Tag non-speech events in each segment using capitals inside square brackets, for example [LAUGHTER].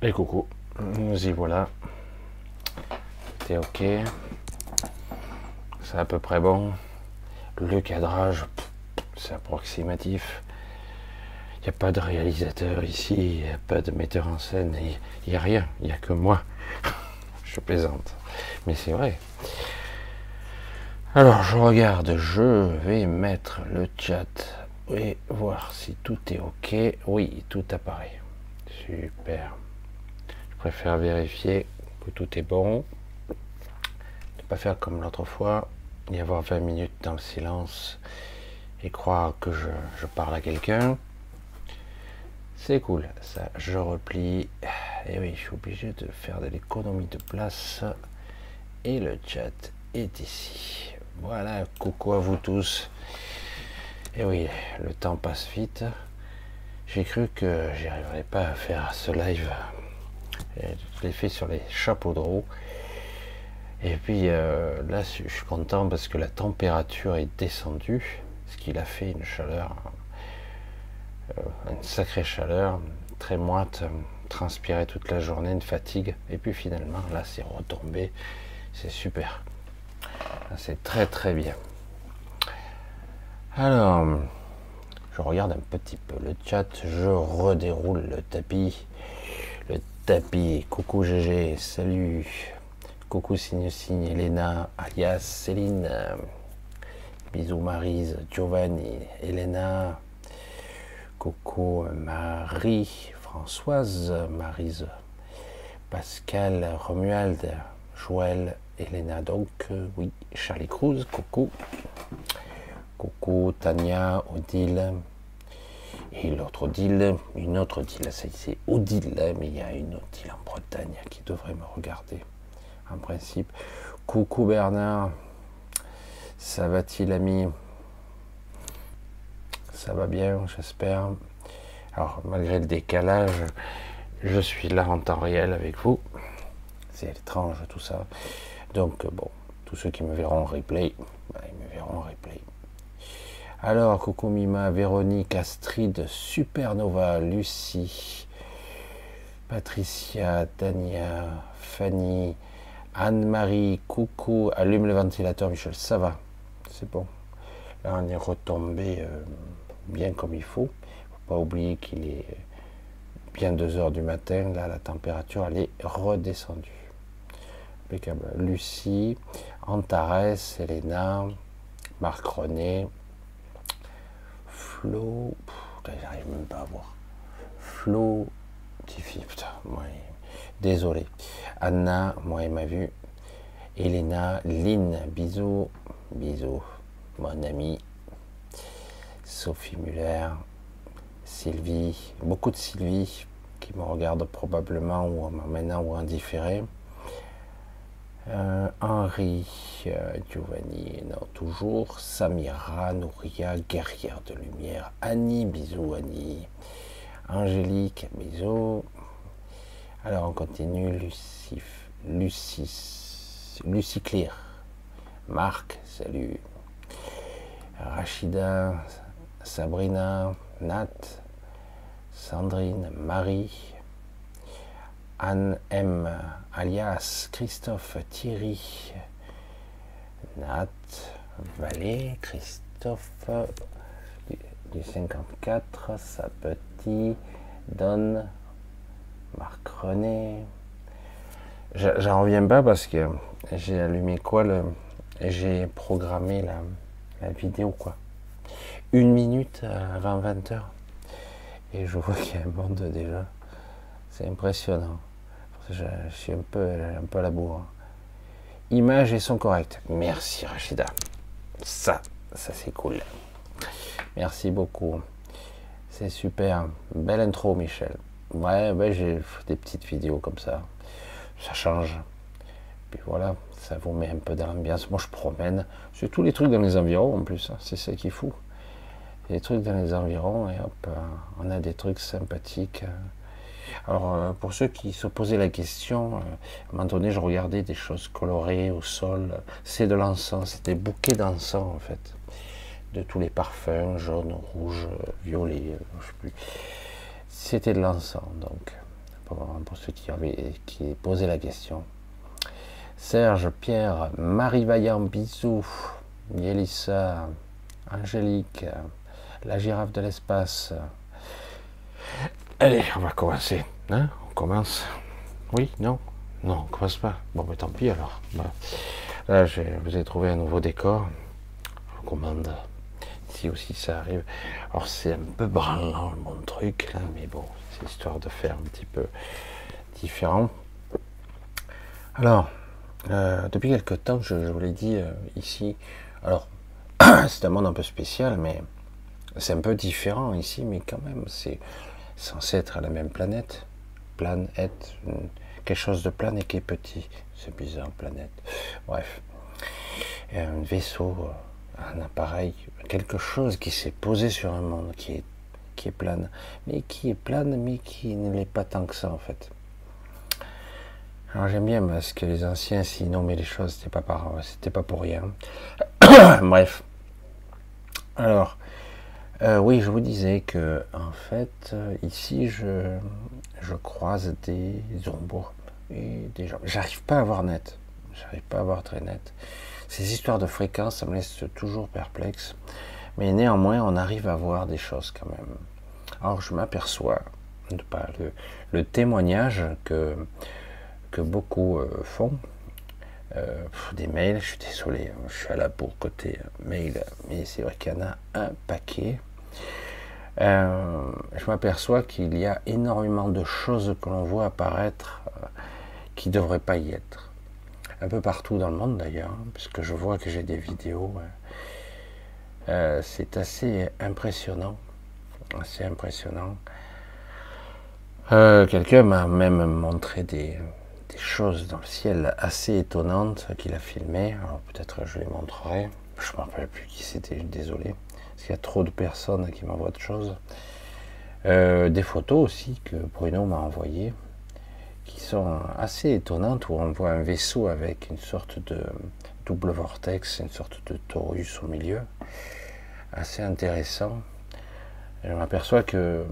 Et coucou, nous y voilà. C'est ok. C'est à peu près bon. Le cadrage, c'est approximatif. Il n'y a pas de réalisateur ici, il n'y a pas de metteur en scène, il n'y a rien, il n'y a que moi. [LAUGHS] Je plaisante. Mais c'est vrai. Alors je regarde, je vais mettre le chat et voir si tout est ok. Oui, tout apparaît. Super préfère vérifier que tout est bon. Ne pas faire comme l'autre fois, y avoir 20 minutes dans le silence et croire que je, parle à quelqu'un. C'est cool, ça, je replie. Et oui, je suis obligé de faire de l'économie de place. Et le chat est ici. Voilà, coucou à vous tous. Et oui, le temps passe vite. J'ai cru que j'y arriverais pas à faire ce live je l'ai fait sur les chapeaux de roue. Et puis euh, là, je suis content parce que la température est descendue, ce qu'il a fait une chaleur, euh, une sacrée chaleur, très moite, transpirer toute la journée, une fatigue. Et puis finalement, là, c'est retombé. C'est super. C'est très très bien. Alors, je regarde un petit peu le chat, je redéroule le tapis tapis. Coucou GG, salut. Coucou signe signe Elena, alias Céline. Bisous Marise, Giovanni, Elena. Coucou Marie, Françoise, Marise, Pascal, Romuald, Joël, Elena. Donc euh, oui, Charlie Cruz, coucou. Coucou Tania, Odile. Et l'autre Odile, une autre ça c'est Odile, mais il y a une Odile en Bretagne qui devrait me regarder, en principe. Coucou Bernard, ça va-t-il ami? Ça va bien, j'espère. Alors, malgré le décalage, je suis là en temps réel avec vous. C'est étrange tout ça. Donc, bon, tous ceux qui me verront en replay, ben, ils me verront en replay. Alors, coucou Mima, Véronique, Astrid, Supernova, Lucie, Patricia, Tania, Fanny, Anne-Marie, coucou, allume le ventilateur, Michel, ça va, c'est bon. Là, on est retombé euh, bien comme il faut. faut pas oublier qu'il est bien 2 heures du matin. Là, la température, elle est redescendue. Impeccable. Lucie, Antares, Elena, Marc René, Flo, j'arrive même pas à voir. Flo, Tiffy, putain, moi, désolé. Anna, moi, elle m'a vu. Elena, Lynn, bisous, bisous, mon ami. Sophie Muller, Sylvie, beaucoup de Sylvie qui me regardent probablement ou maintenant ou indifféré. Euh, Henri, euh, Giovanni, non, toujours. Samira, Nouria, guerrière de lumière. Annie, bisous Annie. Angélique, bisous. Alors on continue. Lucie, Lucie Clear. Marc, salut. Rachida, Sabrina, Nat, Sandrine, Marie, Anne M, alias Christophe Thierry, Nat, Valé, Christophe du 54, sa petite, Don, Marc René. J'en reviens pas parce que j'ai allumé quoi le. J'ai programmé la, la vidéo quoi. Une minute avant 20 heures. Et je vois qu'il y a un monde déjà. C'est impressionnant. Je, suis un peu, un à la bourre. Images et son correctes. Merci Rachida. Ça, ça c'est cool. Merci beaucoup. C'est super. Belle intro, Michel. Ouais, ouais j'ai des petites vidéos comme ça. Ça change. Puis voilà, ça vous met un peu dans l'ambiance. Moi, je promène. C'est tous les trucs dans les environs en plus. Hein. C'est ça qui est fou. Des trucs dans les environs et hop, euh, on a des trucs sympathiques. Euh. Alors, euh, pour ceux qui se posaient la question, euh, à un moment donné, je regardais des choses colorées au sol. C'est de l'encens, c'est des bouquets d'encens en fait, de tous les parfums, jaune, rouge, violet, je sais plus. C'était de l'encens, donc pour, ceux qui, avaient, qui posaient la question. Serge, Pierre, Marie Vaillant, bisous. Yélissa, Angélique, la girafe de l'espace. Allez, on va commencer. Hein on commence. Oui, non Non, on commence pas. Bon, mais tant pis alors. Là, je vous ai trouvé un nouveau décor. Je vous commande. Si aussi ça arrive. Alors, c'est un peu branlant, mon truc, là, mais bon, c'est histoire de faire un petit peu différent. Alors, euh, depuis quelque temps, je, vous l'ai dit euh, ici, alors, [COUGHS] c'est un monde un peu spécial, mais c'est un peu différent ici, mais quand même, c'est censé être à la même planète. Planète, quelque chose de plan et qui est petit. C'est bizarre, planète. Bref. Un vaisseau, un appareil, quelque chose qui s'est posé sur un monde qui est, qui est plane. Mais qui est plane, mais qui ne l'est pas tant que ça, en fait. Alors j'aime bien parce que les anciens, s'ils nommaient les choses, c'était pas, pour rien. [COUGHS] Bref. Alors, euh, oui, je vous disais que, en fait, ici, je, je croise des ombres et des gens. J'arrive pas à voir net. J'arrive pas à voir très net. Ces histoires de fréquences, ça me laisse toujours perplexe. Mais néanmoins, on arrive à voir des choses quand même. Alors, je m'aperçois, le, le témoignage que que beaucoup euh, font. Euh, des mails, je suis désolé, hein, je suis à la bourre côté euh, mail, mais c'est vrai qu'il y en a un paquet. Je m'aperçois qu'il y a énormément de choses que l'on voit apparaître qui ne devraient pas y être. Un peu partout dans le monde d'ailleurs, hein, puisque je vois que j'ai des vidéos. c'est assez impressionnant. Assez impressionnant. Quelqu'un m'a même montré des, des choses dans le ciel assez étonnantes qu'il a filmées. Alors peut-être je les montrerai. Je ne me rappelle plus qui c'était, désolé. Qu'il y a trop de personnes qui m'envoient de choses. Euh, des photos aussi que Bruno m'a envoyées, qui sont assez étonnantes, où on voit un vaisseau avec une sorte de double vortex, une sorte de torus au milieu. Assez intéressant. je m'aperçois que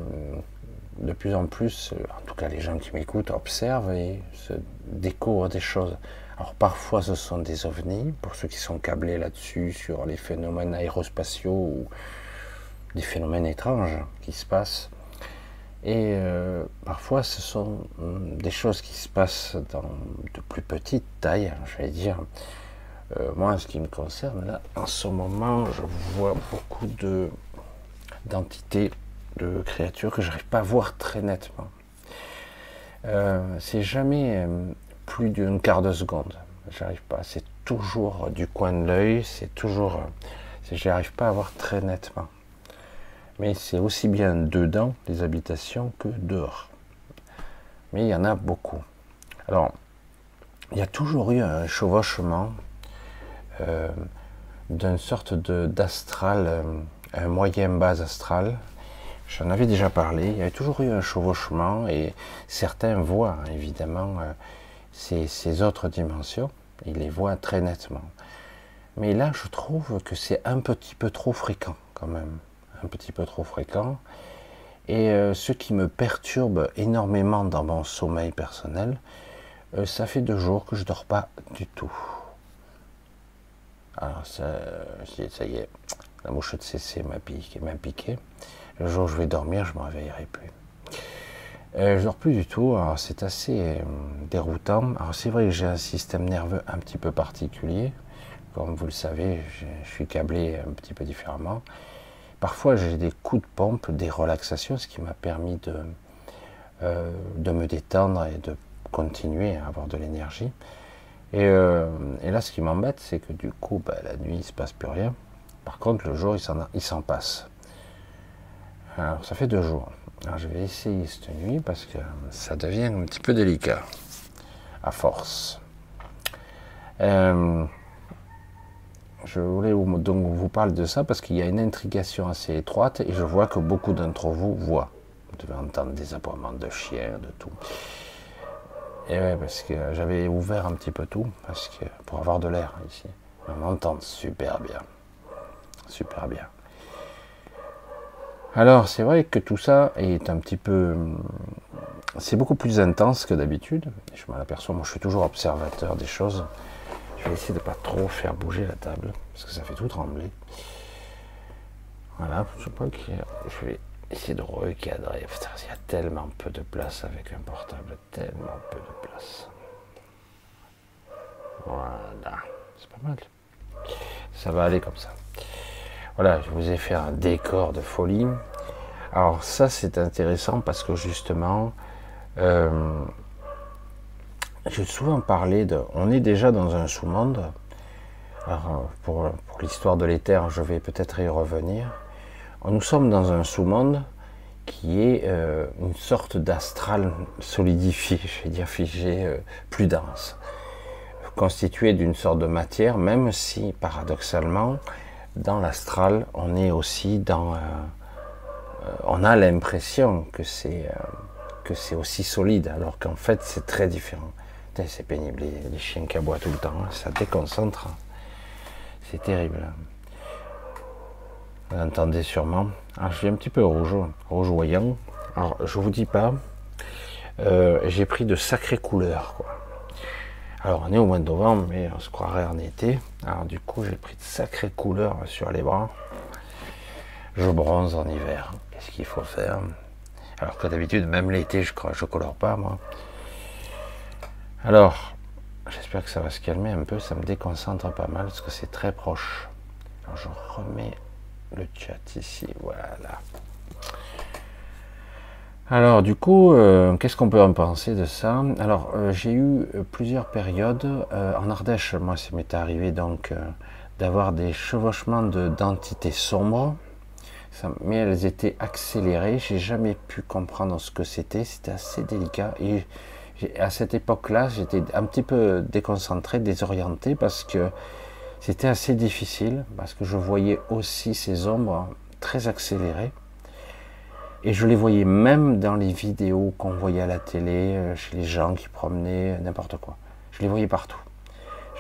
de plus en plus, euh, en tout cas les gens qui m'écoutent, observent et se découvrent des choses. Alors parfois ce sont des ovnis, pour ceux qui sont câblés là-dessus, sur les phénomènes aérospatiaux ou des phénomènes étranges qui se passent. Et euh, parfois ce sont hum, des choses qui se passent dans de plus petites tailles, je vais dire. Euh, moi, en ce qui me concerne, là, en ce moment, je vois beaucoup de d'entités de créatures que j'arrive pas à voir très nettement. Euh, c'est jamais plus d'une quart de seconde. J'arrive pas. C'est toujours du coin de l'œil. C'est toujours. Euh, j'arrive pas à voir très nettement. Mais c'est aussi bien dedans les habitations que dehors. Mais il y en a beaucoup. Alors, il y a toujours eu un chevauchement d'une sorte d'astral, un moyen bas astral, J'en avais déjà parlé, il y avait toujours eu un chevauchement et certains voient évidemment euh, ces, autres dimensions, ils les voient très nettement. Mais là, je trouve que c'est un petit peu trop fréquent quand même, un petit peu trop fréquent. Et euh, ce qui me perturbe énormément dans mon sommeil personnel, euh, ça fait deux jours que je dors pas du tout. Alors ça, ça y est, la mouche de CC m'a piqué, m'a piqué. Le jour où je vais dormir, je ne me réveillerai plus. Euh, je plus du tout, c'est assez euh, déroutant. Alors c'est vrai que j'ai un système nerveux un petit peu particulier. Comme vous le savez, je, suis câblé un petit peu différemment. Parfois j'ai des coups de pompe, des relaxations, ce qui m'a permis de, euh, de me détendre et de continuer à avoir de l'énergie. Et, là, ce qui m'embête, c'est que du coup, bah, la nuit, il ne se passe plus rien. Par contre, le jour, il s'en passe. Alors, ça fait deux jours. Alors, je vais essayer cette nuit parce que ça devient un petit peu délicat, à force. Euh, je voulais donc vous parler de ça parce qu'il y a une intrigation assez étroite et je vois que beaucoup d'entre vous voient. Vous devez entendre des aboiements de chiens, de tout. Et ouais, parce que j'avais ouvert un petit peu tout parce que pour avoir de l'air ici. On m'entend super bien. Super bien. Alors c'est vrai que tout ça est un petit peu c'est beaucoup plus intense que d'habitude. Je m'en aperçois, moi je suis toujours observateur des choses. Je vais essayer de pas trop faire bouger la table, parce que ça fait tout trembler. Voilà, je sais pas que je vais essayer de recadrer. il y a tellement peu de place avec un portable, tellement peu de place. Voilà, c'est pas mal. Ça va aller comme ça. Voilà, je vous ai fait un décor de folie. Alors ça, c'est intéressant parce que justement, euh, j'ai souvent parlé de... On est déjà dans un sous-monde. Alors, pour, l'histoire de l'éther, je vais peut-être y revenir. Nous sommes dans un sous-monde qui est euh, une sorte d'astral solidifié, [LAUGHS] je vais dire figé, euh, plus dense, constitué d'une sorte de matière, même si paradoxalement, dans l'astral, on est aussi dans... on a l'impression que c'est que c'est aussi solide, alors qu'en fait c'est très différent. C'est pénible, les, chiens qui aboient tout le temps, hein, ça déconcentre. C'est terrible. Vous entendez sûrement. Alors je suis un petit peu rouge, rougeoyant. Alors je vous dis pas, euh, j'ai pris de sacrées couleurs. Quoi. Alors on est au mois de novembre, mais on se croirait en été. Alors du coup j'ai pris de sacrées couleurs sur les bras. Je bronze en hiver. Qu'est-ce qu'il faut faire? Alors que d'habitude, même l'été, je ne colore pas, moi. Alors, j'espère que ça va se calmer un peu. Ça me déconcentre pas mal parce que c'est très proche. Je remets le chat ici. Voilà. Alors, du coup, euh, qu'est-ce qu'on peut en penser de ça? Alors, euh, j'ai eu plusieurs périodes. Euh, en Ardèche, moi, ça m'est arrivé donc d'avoir des chevauchements d'entités sombres mais elles étaient accélérées. J'ai jamais pu comprendre ce que c'était. C'était assez délicat. Et à cette époque-là, j'étais un petit peu déconcentré, désorienté parce que c'était assez difficile parce que je voyais aussi ces ombres très accélérées. Et je les voyais même dans les vidéos qu'on voyait à la télé, euh, chez les gens qui promenaient, n'importe quoi. Je les voyais partout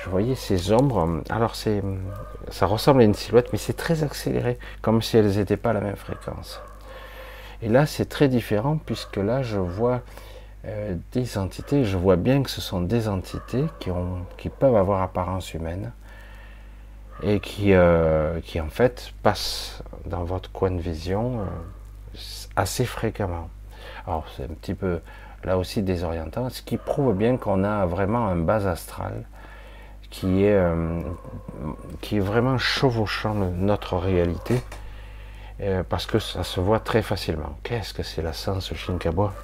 je voyais ces ombres. Alors c'est, ça ressemble à une silhouette, mais c'est très accéléré, comme si elles n'étaient pas à la même fréquence. Et là, c'est très différent puisque là, je vois euh, des entités. Je vois bien que ce sont des entités qui, ont, qui peuvent avoir apparence humaine et qui, euh, qui en fait passent dans votre coin de vision euh, assez fréquemment. Alors c'est un petit peu là aussi désorientant, ce qui prouve bien qu'on a vraiment un bas astral qui est, euh, qui est vraiment chevauchant notre réalité, euh, parce que ça se voit très facilement. Qu'est-ce que c'est la sens Shinkawa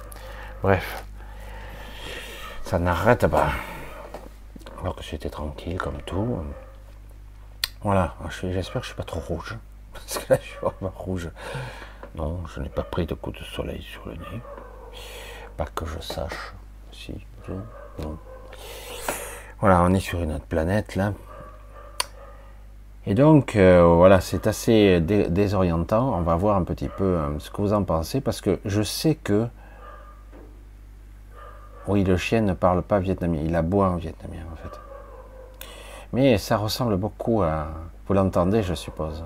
Bref, ça n'arrête pas. Alors que j'étais tranquille comme tout. Voilà, j'espère que je suis pas trop rouge. [LAUGHS] Parce que là, je suis vraiment rouge. Non, je n'ai pas pris de coup de soleil sur le nez. Pas que je sache. Si, non. Voilà, on est sur une autre planète là. Et donc, euh, voilà, c'est assez désorientant. On va voir un petit peu euh, ce que vous en pensez, parce que je sais que, oui, le chien ne parle pas vietnamien, il aboie en vietnamien en fait. Mais ça ressemble beaucoup à... Vous l'entendez, je suppose.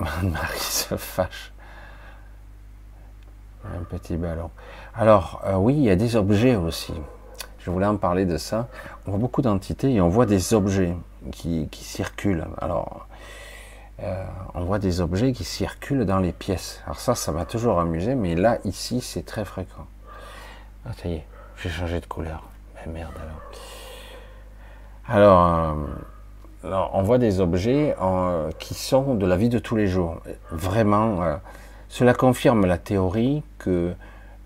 [LAUGHS] Marie se fâche. Un petit ballon. Alors, euh, oui, il y a des objets aussi. Je voulais en parler de ça. On voit beaucoup d'entités et on voit des objets qui, circulent. Alors, euh, on voit des objets qui circulent dans les pièces. Alors ça, ça m'a toujours amusé, mais là, ici, c'est très fréquent. Ah, ça y est, j'ai changé de couleur. Mais merde alors. Alors, euh, on voit des objets euh, qui sont de la vie de tous les jours. Vraiment, cela confirme la théorie que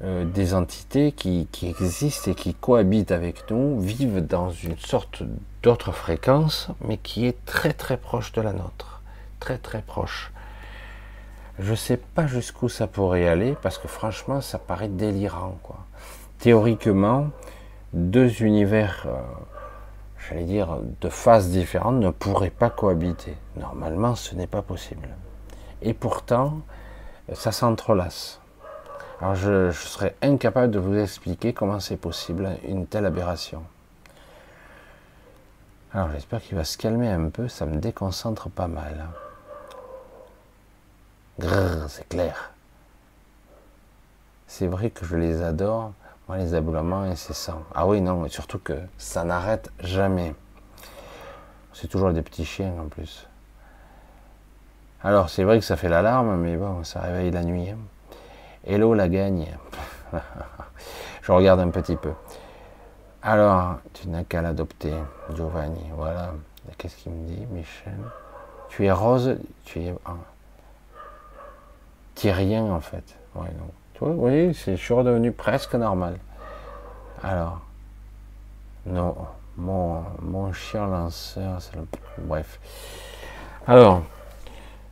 euh, des entités qui, existent et qui cohabitent avec nous, vivent dans une sorte d'autre fréquence, mais qui est très très proche de la nôtre. Très très proche. Je ne sais pas jusqu'où ça pourrait aller, parce que franchement, ça paraît délirant. Quoi. Théoriquement, deux univers, euh, j'allais dire, de phases différentes ne pourraient pas cohabiter. Normalement, ce n'est pas possible. Et pourtant, ça s'entrelace. Alors je, serais incapable de vous expliquer comment c'est possible une telle aberration. Alors j'espère qu'il va se calmer un peu, ça me déconcentre pas mal. Grrr, c'est clair. c'est vrai que je les adore. Moi, les aboulements incessants. Ah oui, non, et surtout que ça n'arrête jamais. C'est toujours des petits chiens en plus. Alors, c'est vrai que ça fait l'alarme, mais bon, ça réveille la nuit. Hein. Hello la gagne. [LAUGHS] je regarde un petit peu. Alors, tu n'as qu'à l'adopter, Giovanni. Voilà. Qu'est-ce qu'il me dit, Michel? Tu es rose, tu es. Tu es rien en fait. Ouais, non. Oui, je suis redevenu presque normal. Alors, non, mon, mon chien lanceur, c'est le... Bref. Alors,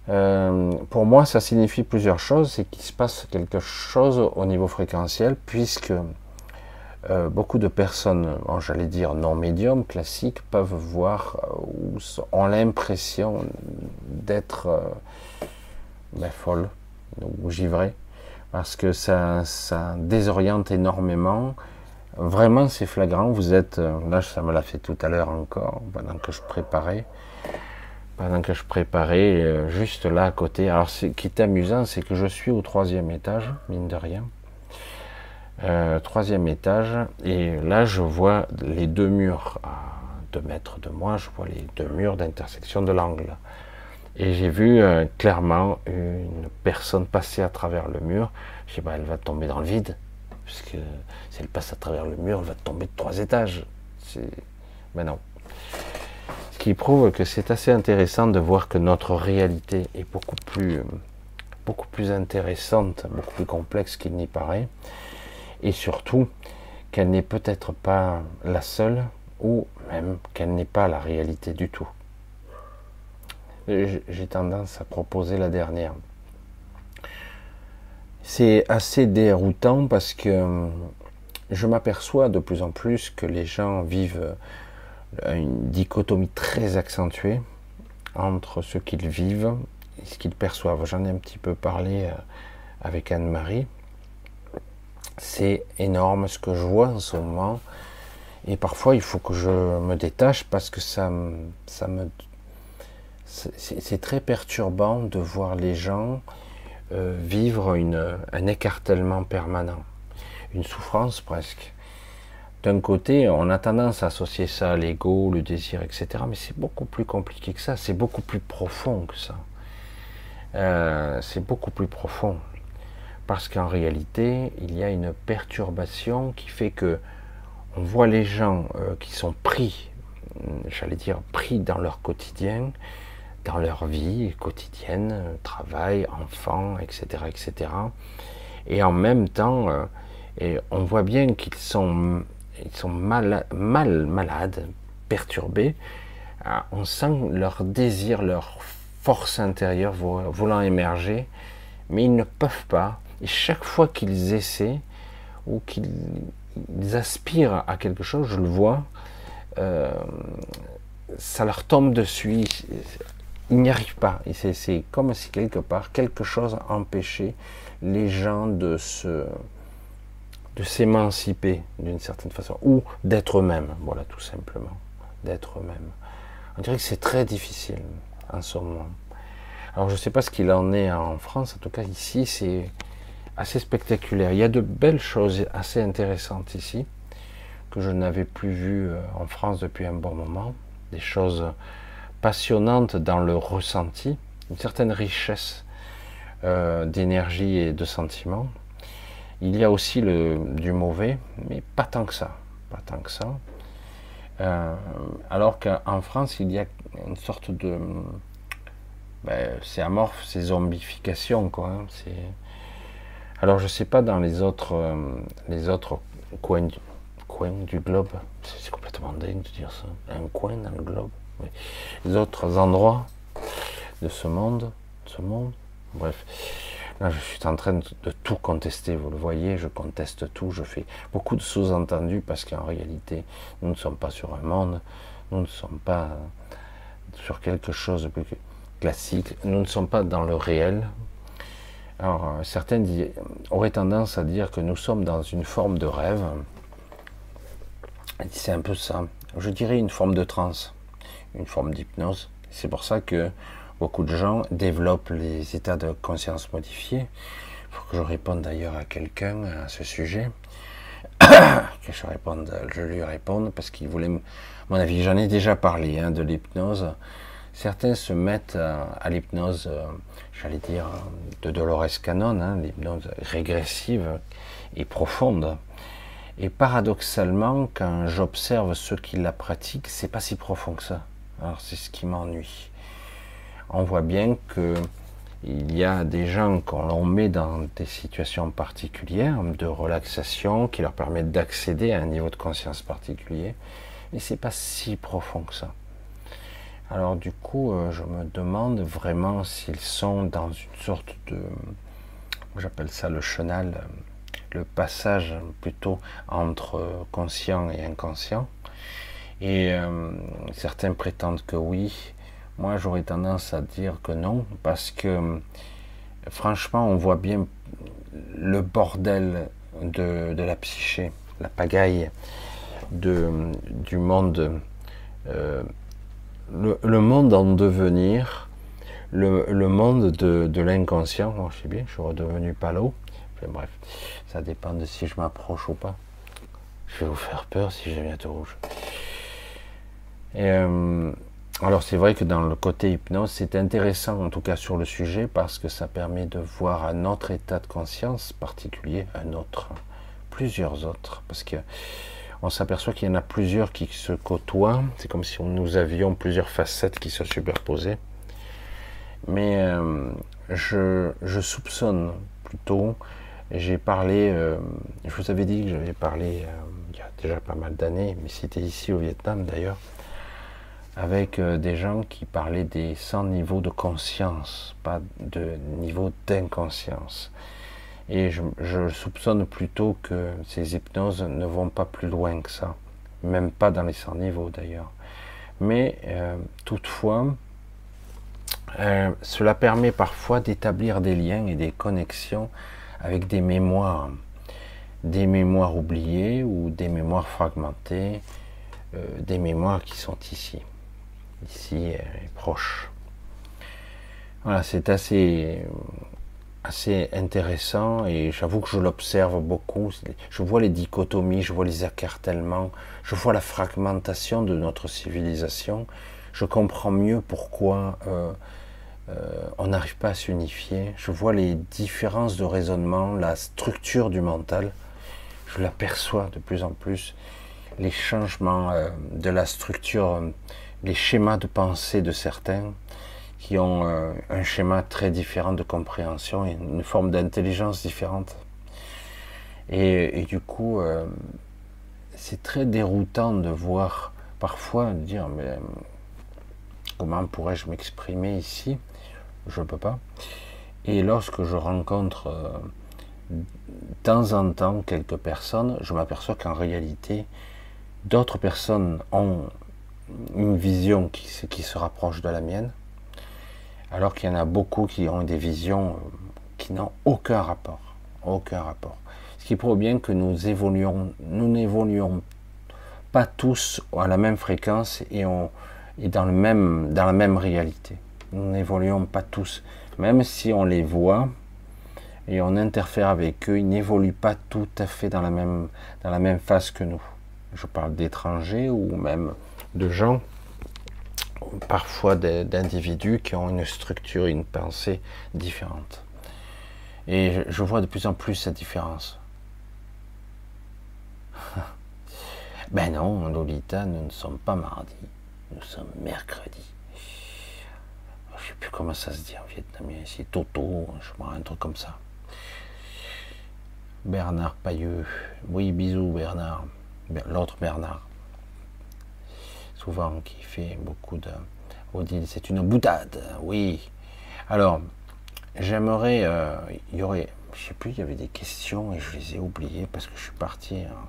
euh, pour moi, ça signifie plusieurs choses. C'est qu'il se passe quelque chose au niveau fréquentiel, puisque euh, beaucoup de personnes, j'allais dire non médium, classiques, peuvent voir euh, ou ont l'impression d'être ben, folles ou givrées, parce que ça, désoriente énormément. Vraiment, c'est flagrant. Vous êtes, là, ça me l'a fait tout à l'heure encore, pendant que je préparais pendant que je préparais, euh, juste là à côté. Alors, ce qui est amusant, c'est que je suis au troisième étage, mine de rien. Euh, troisième étage, et là, je vois les deux murs à deux mètres de moi, je vois les deux murs d'intersection de l'angle. Et j'ai vu euh, clairement une personne passer à travers le mur. Je sais pas, elle va tomber dans le vide, puisque si elle passe à travers le mur, elle va tomber de trois étages. Mais non, qui prouve que c'est assez intéressant de voir que notre réalité est beaucoup plus, beaucoup plus intéressante, beaucoup plus complexe qu'il n'y paraît, et surtout qu'elle n'est peut-être pas la seule, ou même qu'elle n'est pas la réalité du tout. J'ai tendance à proposer la dernière. C'est assez déroutant parce que je m'aperçois de plus en plus que les gens vivent une dichotomie très accentuée entre ce qu'ils vivent et ce qu'ils perçoivent. J'en ai un petit peu parlé euh, avec Anne-Marie. C'est énorme ce que je vois en ce moment. Et parfois, il faut que je me détache parce que ça, ça me. C'est très perturbant de voir les gens euh, vivre un écartèlement permanent, une souffrance presque d'un côté, on a tendance à associer ça à l'ego, le désir, etc. Mais c'est beaucoup plus compliqué que ça, c'est beaucoup plus profond que ça. Euh, c'est beaucoup plus profond. Parce qu'en réalité, il y a une perturbation qui fait que on voit les gens euh, qui sont pris, j'allais dire, pris dans leur quotidien, dans leur vie quotidienne, travail, enfants, etc., etc. Et en même temps, euh, on voit bien qu'ils sont ils sont mal, mal malades, perturbés. Ah, on sent leur désir, leur force intérieure voulant émerger, mais ils ne peuvent pas. Et chaque fois qu'ils essaient ou qu'ils aspirent à quelque chose, je le vois, euh, ça leur tombe dessus. Ils n'y arrivent pas. C'est comme si quelque part quelque chose empêchait les gens de se de s'émanciper d'une certaine façon, ou d'être eux-mêmes, voilà tout simplement, d'être eux-mêmes. On dirait que c'est très difficile en ce moment. Alors je ne sais pas ce qu'il en est en France, en tout cas ici c'est assez spectaculaire. Il y a de belles choses assez intéressantes ici, que je n'avais plus vues euh, en France depuis un bon moment, des choses passionnantes dans le ressenti, une certaine richesse euh, d'énergie et de sentiments, il y a aussi le, du mauvais, mais pas tant que ça. Pas tant que ça. Euh, alors qu'en France, il y a une sorte de. Ben, c'est amorphe, c'est zombification, quoi. Hein, alors, je ne sais pas dans les autres, euh, les autres coins, coins du globe, c'est complètement dingue de dire ça. Un coin dans le globe. Les autres endroits de ce monde, de ce monde, bref. Là, je suis en train de, tout contester, vous le voyez, je conteste tout, je fais beaucoup de sous-entendus parce qu'en réalité, nous ne sommes pas sur un monde, nous ne sommes pas sur quelque chose de plus classique, nous ne sommes pas dans le réel. Alors, euh, certains auraient tendance à dire que nous sommes dans une forme de rêve. C'est un peu ça. Je dirais une forme de transe, une forme d'hypnose. C'est pour ça que beaucoup de gens développent les états de conscience modifiés, Il faut que je réponde d'ailleurs à quelqu'un à ce sujet. [COUGHS] que je je lui réponde parce qu'il voulait, mon avis, j'en ai déjà parlé hein, de l'hypnose. Certains se mettent à, l'hypnose, euh, j'allais dire, de Dolores Cannon, hein, l'hypnose régressive et profonde. Et paradoxalement, quand j'observe ceux qui la pratiquent, c'est pas si profond que ça. Alors c'est ce qui m'ennuie. On voit bien que il y a des gens qu'on met dans des situations particulières de relaxation qui leur permettent d'accéder à un niveau de conscience particulier, mais c'est pas si profond que ça. Alors du coup, euh, je me demande vraiment s'ils sont dans une sorte de, j'appelle ça le chenal, le passage plutôt entre conscient et inconscient. Et euh, certains prétendent que oui. Moi, j'aurais tendance à dire que non, parce que franchement, on voit bien le bordel de, la psyché, la pagaille de, du monde, euh, le, monde en devenir, le, monde de, l'inconscient. Oh, je sais bien, je suis redevenu palo. bref, ça dépend de si je m'approche ou pas. Je vais vous faire peur si je viens tout rouge. Euh, alors c'est vrai que dans le côté hypnose, c'est intéressant en tout cas sur le sujet parce que ça permet de voir un autre état de conscience particulier, un autre, plusieurs autres, parce que on s'aperçoit qu'il y en a plusieurs qui se côtoient. C'est comme si nous avions plusieurs facettes qui se superposaient. Mais euh, je, je, soupçonne plutôt j'ai parlé, euh, je vous avais dit que j'avais parlé il y a déjà pas mal d'années, mais c'était ici au Vietnam d'ailleurs, avec euh, des gens qui parlaient des 100 niveaux de conscience, pas de niveau d'inconscience. Et je, soupçonne plutôt que ces hypnoses ne vont pas plus loin que ça, même pas dans les 100 niveaux d'ailleurs. Mais toutefois, cela permet parfois d'établir des liens et des connexions avec des mémoires, des mémoires oubliées ou des mémoires fragmentées, euh, des mémoires qui sont ici, ici proches. Voilà, c'est assez, assez intéressant et j'avoue que je l'observe beaucoup. Je vois les dichotomies, je vois les écartèlements, je vois la fragmentation de notre civilisation. Je comprends mieux pourquoi euh, euh, on n'arrive pas à s'unifier. Je vois les différences de raisonnement, la structure du mental. Je l'aperçois de plus en plus. Les changements euh, de la structure, les schémas de pensée de certains qui ont un schéma très différent de compréhension et une forme d'intelligence différente. Et, du coup, c'est très déroutant de voir parfois dire mais comment pourrais-je m'exprimer ici? Je ne peux pas. Et lorsque je rencontre euh, de temps en temps quelques personnes, je m'aperçois qu'en réalité, d'autres personnes ont une vision qui, qui, se rapproche de la mienne, alors qu'il y en a beaucoup qui ont des visions euh, qui n'ont aucun rapport. Aucun rapport. Ce qui prouve bien que nous évoluons, nous n'évoluons pas tous à la même fréquence et, on, et dans, le même, dans la même réalité nous n'évoluons pas tous. Même si on les voit et on interfère avec eux, ils n'évoluent pas tout à fait dans la même, dans la même phase que nous. Je parle d'étrangers ou même de gens, parfois d'individus qui ont une structure, une pensée différente. Et je vois de plus en plus cette différence. [LAUGHS] ben non, Lolita, nous ne sommes pas mardi, nous sommes mercredi je sais plus comment ça se dit en vietnamien ici, Toto, je vois un truc comme ça. Bernard Payeux, oui, bisous Bernard, l'autre Bernard, souvent qui fait beaucoup de. Odile, c'est une boutade, oui. Alors, j'aimerais, euh, il y aurait, je sais plus, il y avait des questions et je les ai oubliées parce que je suis parti, hein.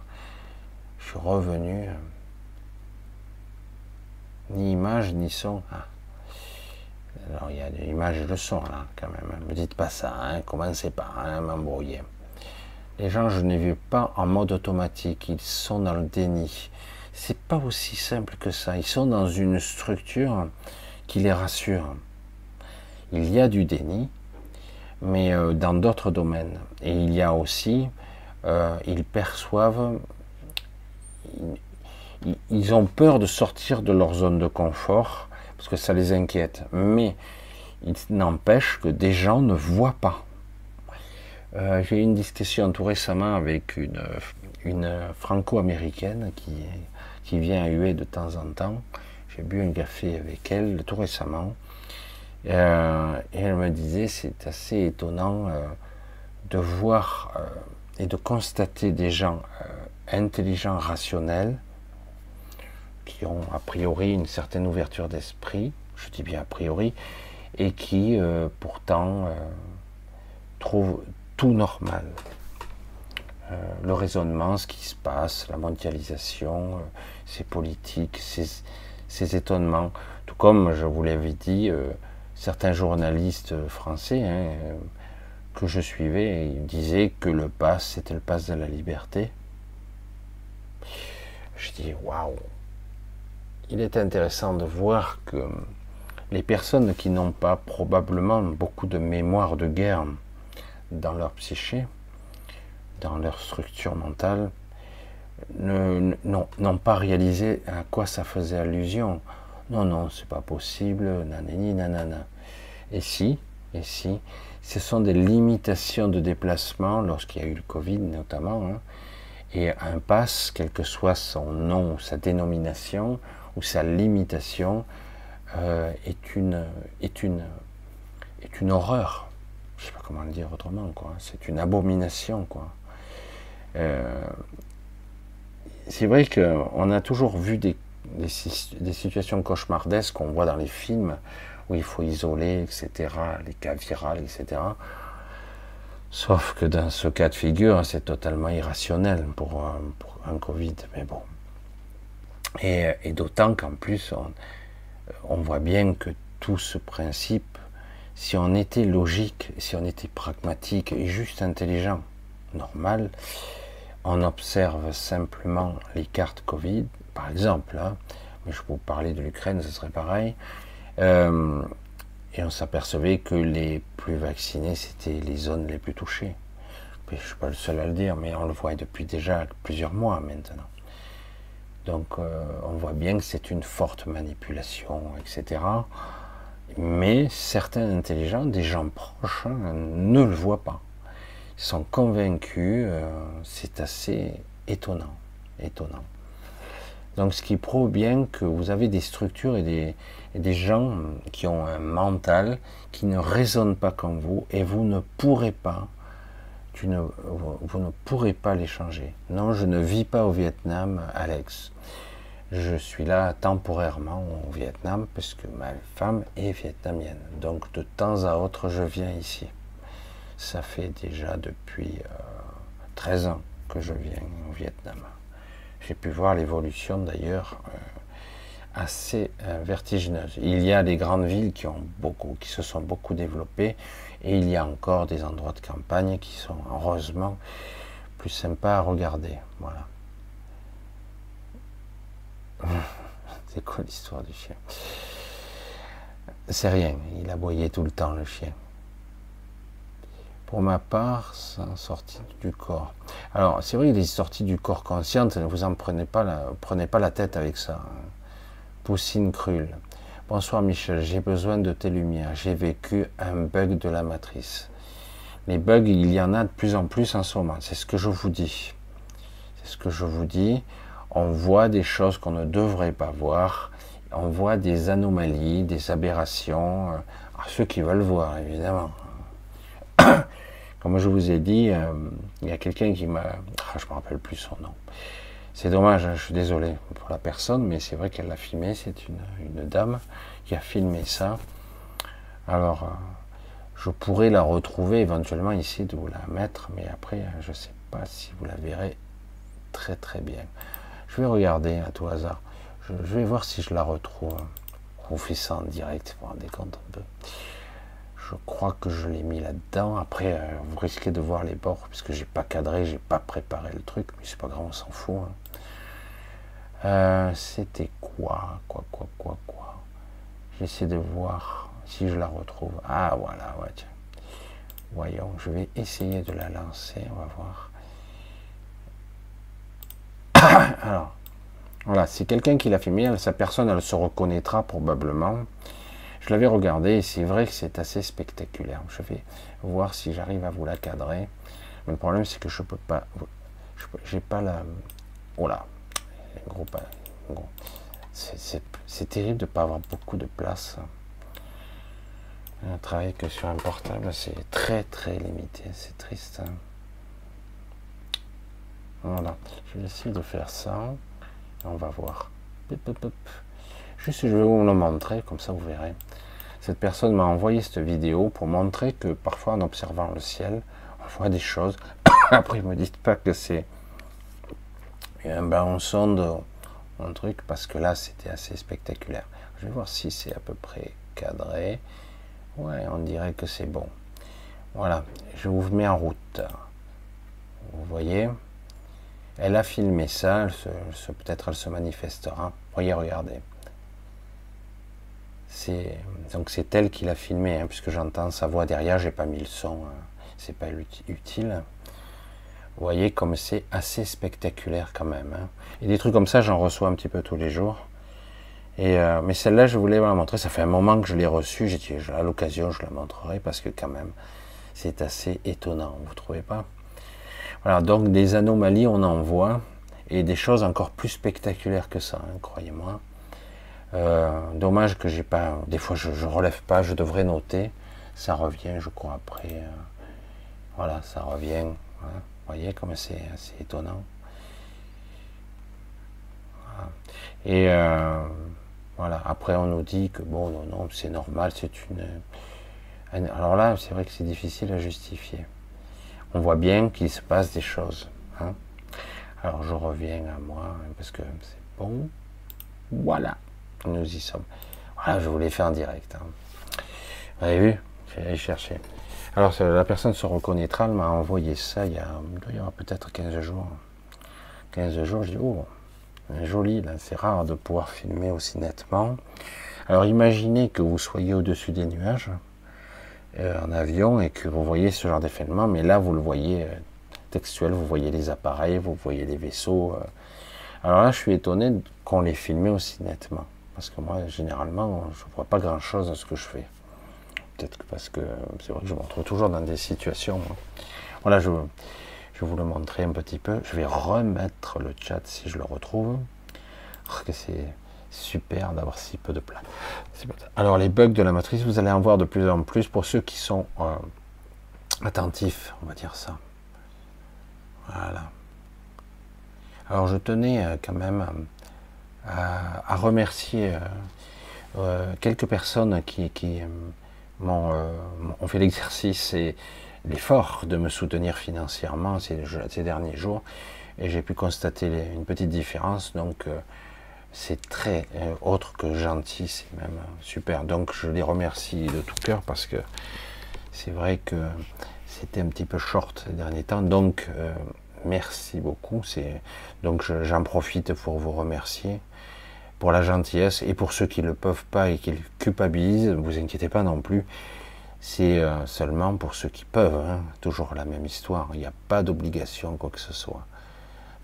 je suis revenu. Ni image ni son. Ah. Alors il y a des images de son là quand même. Ne me dites pas ça, hein, commencez pas à m'embrouiller. Les gens, je ne vu pas en mode automatique, ils sont dans le déni. C'est pas aussi simple que ça. Ils sont dans une structure qui les rassure. Il y a du déni, mais euh, dans d'autres domaines. Et il y a aussi, euh, ils perçoivent, ils ont peur de sortir de leur zone de confort parce que ça les inquiète. Mais il n'empêche que des gens ne voient pas. Euh, j'ai eu une discussion tout récemment avec une, une franco-américaine qui, qui vient à Hué de temps en temps. J'ai bu un café avec elle tout récemment. Euh, et elle me disait, c'est assez étonnant euh, de voir euh, et de constater des gens intelligents, rationnels, qui ont a priori une certaine ouverture d'esprit, je dis bien a priori, et qui pourtant trouvent tout normal. le raisonnement, ce qui se passe, la mondialisation, ces politiques, ces, étonnements, tout comme je vous l'avais dit, certains journalistes français hein, que je suivais disaient que le pass c'était le pass de la liberté. Je dis waouh, il est intéressant de voir que les personnes qui n'ont pas probablement beaucoup de mémoire de guerre dans leur psyché, dans leur structure mentale, n'ont pas réalisé à quoi ça faisait allusion. Non, non, c'est pas possible, nanani, nanana. Et si, et si, ce sont des limitations de déplacement lorsqu'il y a eu le Covid notamment, hein, et un pass, quel que soit son nom, sa dénomination ou sa limitation, euh, est, une, est, une, est une horreur. Je ne sais pas comment le dire autrement, quoi. C'est une abomination, quoi. Euh, c'est vrai qu'on a toujours vu des, des, situations cauchemardesques qu'on voit dans les films où il faut isoler, etc., les cas virales, etc. Sauf que dans ce cas de figure, c'est totalement irrationnel pour, un Covid, mais bon. Et, d'autant qu'en plus, on, voit bien que tout ce principe, si on était logique, si on était pragmatique et juste intelligent, normal, on observe simplement les cartes Covid, par exemple, hein, mais je peux vous parler de l'Ukraine, ce serait pareil, euh, et on s'apercevait que les plus vaccinés, c'était les zones les plus touchées. je ne suis pas le seul à le dire, mais on le voit depuis déjà plusieurs mois maintenant. Donc euh, on voit bien que c'est une forte manipulation, etc. Mais certains intelligents, des gens proches, hein, ne le voient pas. Sont convaincus, euh, c'est assez étonnant. étonnant. Donc ce qui prouve bien que vous avez des structures et des, des gens qui ont un mental qui ne raisonnent pas comme vous et vous ne pourrez pas, tu ne, vous ne pourrez pas les changer. Non, je ne vis pas au Vietnam, Alex. Je suis là temporairement au Vietnam parce que ma femme est vietnamienne. Donc de temps à autre, je viens ici. Ça fait déjà depuis 13 euh, ans que je viens au Vietnam. J'ai pu voir l'évolution d'ailleurs. Euh, assez euh, vertigineuse. Il y a des grandes villes qui, ont beaucoup, qui se sont beaucoup développées et il y a encore des endroits de campagne qui sont heureusement plus sympas à regarder. Voilà. [LAUGHS] C'est quoi l'histoire du chien? C'est rien, il aboyait tout le temps le chien. Pour ma part, sortie du corps. Alors, c'est vrai, il est sorti du corps consciente, ne vous en prenez pas la, prenez pas la tête avec ça. Hein. Poussine Krull. Bonsoir Michel, j'ai besoin de tes lumières. J'ai vécu un bug de la matrice. Les bugs, il y en a de plus en plus en ce moment. C'est ce que je vous dis. C'est ce que je vous dis. On voit des choses qu'on ne devrait pas voir. On voit des anomalies, des aberrations. Euh, à ceux qui veulent voir, évidemment. [CLEARS THROAT] Comme je vous ai dit, euh, il y a quelqu'un qui m'a... Ah, je ne me rappelle plus son nom c'est dommage, hein, je suis désolé pour la personne, mais c'est vrai qu'elle l'a filmé. C'est une, dame qui a filmé ça. Alors, euh, je pourrais la retrouver éventuellement ici, de vous la mettre, mais après, euh, je ne sais pas si vous la verrez très très bien. Je vais regarder à tout hasard. Je, vais voir si je la retrouve. On fait ça en direct, vous vous rendez compte un peu. Je crois que je l'ai mis là-dedans. Après, euh, vous risquez de voir les bords, puisque j'ai pas cadré, j'ai pas préparé le truc, mais c'est pas grave, on s'en fout. Hein. Euh, c'était quoi Quoi, quoi, quoi, quoi? J'essaie de voir si je la retrouve. Ah, voilà, ouais, tiens. Voyons, je vais essayer de la lancer, on va voir. [COUGHS] Alors, voilà, c'est quelqu'un qui l'a filmé, sa personne, elle se reconnaîtra probablement. Je l'avais regardé et c'est vrai que c'est assez spectaculaire. Je vais voir si j'arrive à vous la cadrer. Mais le problème, c'est que je peux pas. J'ai pas la. Oh là, gros pas. C'est terrible de ne pas avoir beaucoup de place. Un travail que sur un portable, c'est très très limité. C'est triste. Hein. Voilà, je vais essayer de faire ça. On va voir. Juste, je vais vous le montrer, comme ça vous verrez. Cette personne m'a envoyé cette vidéo pour montrer que parfois en observant le ciel, on voit des choses. [COUGHS] Après, ne me dites pas que c'est un ballon sonde, un truc, parce que là, c'était assez spectaculaire. Je vais voir si c'est à peu près cadré. Ouais, on dirait que c'est bon. Voilà, je vous mets en route. Vous voyez? Elle a filmé ça, peut-être elle se manifestera. Voyez, regardez. Donc c'est elle qui l'a filmé, hein, puisque j'entends sa voix derrière. J'ai pas mis le son, hein. c'est pas utile. Vous voyez comme c'est assez spectaculaire quand même. Hein. Et des trucs comme ça, j'en reçois un petit peu tous les jours. Et euh, mais celle-là, je voulais vous la montrer. Ça fait un moment que je l'ai reçue. J'ai à l'occasion, je la montrerai parce que quand même, c'est assez étonnant. Vous trouvez pas? Voilà. Donc des anomalies, on en voit et des choses encore plus spectaculaires que ça, croyez-moi. Euh, dommage que j'ai pas. Des fois, je, relève pas. Je devrais noter. Ça revient, je crois, après. Euh, voilà, ça revient. Vous voyez comme c'est assez étonnant. Et euh, voilà. Après, on nous dit que bon, non, non, c'est normal. C'est une. Alors là, c'est vrai que c'est difficile à justifier. On voit bien qu'il se passe des choses. Hein. Alors, je reviens à moi parce que c'est bon. Voilà nous y sommes. Voilà, je voulais faire en direct. Hein. Vous avez vu? J'ai allé chercher. Alors, la personne se reconnaîtra, elle m'a envoyé ça il y a, peut-être 15 jours. 15 jours, je dis, oh, joli, là, c'est rare de pouvoir filmer aussi nettement. Alors, imaginez que vous soyez au-dessus des nuages, euh, en avion, et que vous voyez ce genre d'événement, mais là, vous le voyez euh, textuel, vous voyez les appareils, vous voyez les vaisseaux. Euh. Alors là, je suis étonné qu'on les filmé aussi nettement. Parce que moi, généralement, je ne vois pas grand-chose à ce que je fais. Peut-être que parce que c'est vrai que je me retrouve toujours dans des situations. Voilà, je, vais vous le montrer un petit peu. Je vais remettre le chat si je le retrouve. Que c'est super d'avoir si peu de place. Alors, les bugs de la matrice, vous allez en voir de plus en plus pour ceux qui sont euh, attentifs, on va dire ça. Voilà. Alors, je tenais euh, quand même à, remercier euh, euh, quelques personnes qui, euh, m'ont ont fait l'exercice et l'effort de me soutenir financièrement ces, ces derniers jours. Et j'ai pu constater une petite différence. Donc c'est très autre que gentil c'est même super. Donc je les remercie de tout cœur parce que c'est vrai que c'était un petit peu short ces derniers temps. Donc merci beaucoup donc j'en profite pour vous remercier pour la gentillesse et pour ceux qui ne le peuvent pas et qui le culpabilisent, ne vous inquiétez pas non plus. C'est euh, seulement pour ceux qui peuvent. Hein. Toujours la même histoire. Il n'y a pas d'obligation, quoi que ce soit.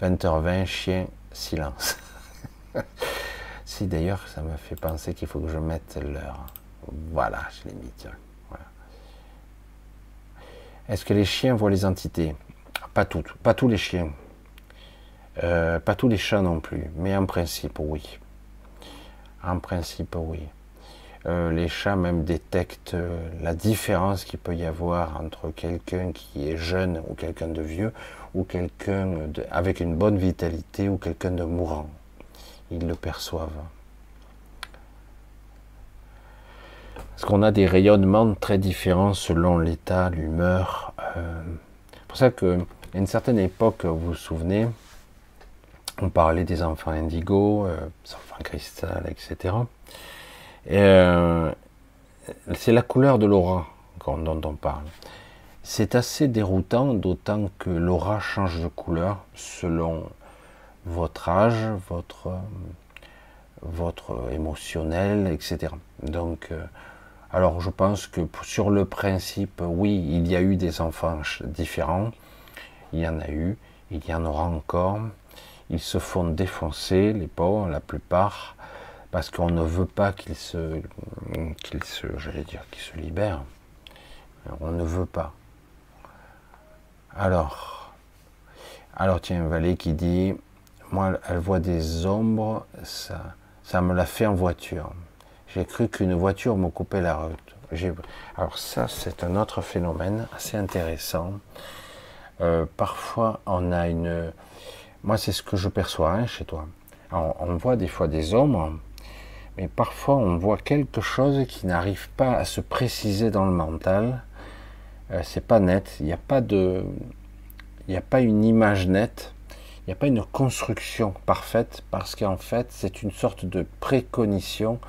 20h20, chien, silence. [LAUGHS] si d'ailleurs, ça me fait penser qu'il faut que je mette l'heure. Voilà, je l'ai mis. Est-ce que les chiens voient les entités? Pas tous les chiens. Euh, pas tous les chats non plus, mais en principe, oui. En principe, oui. Euh, les chats même détectent euh, la différence qu'il peut y avoir entre quelqu'un qui est jeune ou quelqu'un de vieux ou quelqu'un avec une bonne vitalité ou quelqu'un de mourant. Ils le perçoivent. Parce qu'on a des rayonnements très différents selon l'état, l'humeur. Pour ça qu'à une certaine époque, vous vous souvenez, on parlait des enfants indigo, euh, des enfants cristal, etc. Euh, c'est la couleur de l'aura dont on parle. C'est assez déroutant, d'autant que l'aura change de couleur selon votre âge, votre, votre émotionnel, etc. Donc, euh, Alors je pense que sur le principe, oui, il y a eu des enfants différents, il y en a eu, il y en aura encore. Ils se font défoncer, les pauvres, la plupart, parce qu'on ne veut pas qu'ils se, qu'ils se, libèrent. On ne veut pas. Alors, alors tiens, Valet qui dit, moi, elle voit des ombres, ça, ça me l'a fait en voiture. J'ai cru qu'une voiture me coupait la route. Alors ça, c'est un autre phénomène assez intéressant. Euh, parfois, on a une... Moi, c'est ce que je perçois hein, chez toi. on voit des fois des ombres, mais parfois on voit quelque chose qui n'arrive pas à se préciser dans le mental. Euh, c'est pas net. Il n'y a pas de, il n'y a pas une image nette. Il n'y a pas une construction parfaite parce qu'en fait c'est une sorte de précognition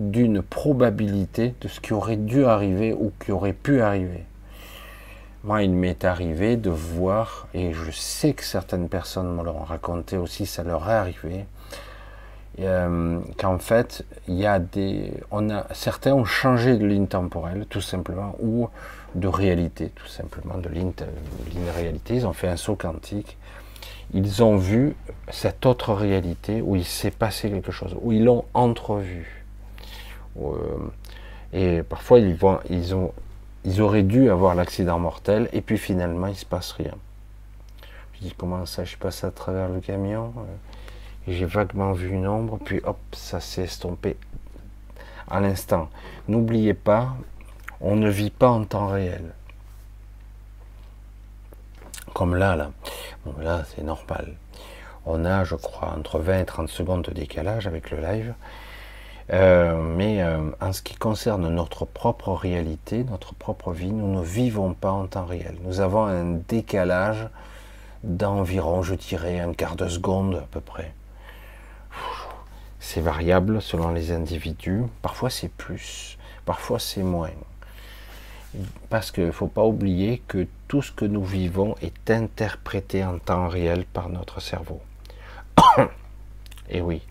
d'une probabilité de ce qui aurait dû arriver ou qui aurait pu arriver. Moi, il m'est arrivé de voir, et je sais que certaines personnes me l'ont raconté aussi, ça leur est arrivé, euh, qu'en fait, il y a des, on a, certains ont changé de ligne temporelle, tout simplement, ou de réalité, tout simplement, de ligne, de réalité. Ils ont fait un saut quantique. Ils ont vu cette autre réalité où il s'est passé quelque chose, où ils l'ont entrevu. Euh, et parfois, ils, ont ils auraient dû avoir l'accident mortel et puis finalement il se passe rien. Je dis comment ça, je passe à travers le camion, euh, j'ai vaguement vu une ombre, puis hop, ça s'est estompé à l'instant. N'oubliez pas, on ne vit pas en temps réel. Comme là, là. Là, c'est normal. On a, je crois, entre 20 et 30 secondes de décalage avec le live. Euh, mais euh, en ce qui concerne notre propre réalité, notre propre vie, nous ne vivons pas en temps réel. Nous avons un décalage d'environ, je dirais, un quart de seconde à peu près. C'est variable selon les individus. Parfois c'est plus, parfois c'est moins. Parce qu'il ne faut pas oublier que tout ce que nous vivons est interprété en temps réel par notre cerveau. [COUGHS] Et oui.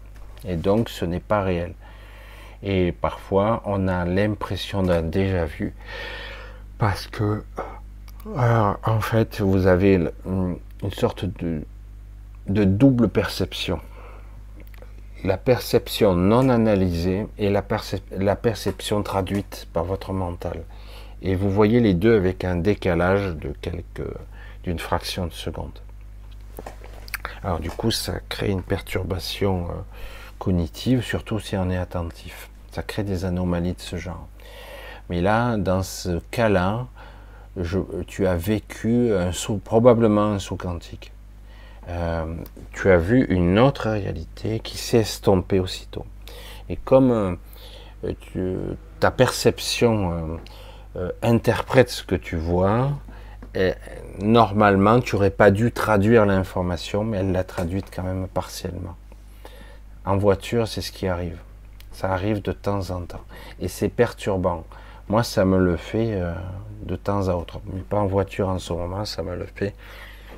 Et donc ce n'est pas réel. Et parfois, on a l'impression d'un déjà vu parce que, en fait, vous avez une sorte de, double perception. La perception non analysée et la, perception traduite par votre mental. Et vous voyez les deux avec un décalage d'une fraction de seconde. Alors du coup, ça crée une perturbation euh, cognitive, surtout si on est attentif. Ça crée des anomalies de ce genre. Mais là, dans ce cas-là, tu as vécu probablement un saut quantique. Euh, tu as vu une autre réalité qui s'est estompée aussitôt. Et comme euh, ta perception euh, interprète ce que tu vois, normalement, tu n'aurais pas dû traduire l'information, mais elle l'a traduite quand même partiellement. En voiture, c'est ce qui arrive. Ça arrive de temps en temps. Et c'est perturbant. Moi, ça me le fait euh, de temps à autre. Mais pas en voiture en ce moment, ça me le fait.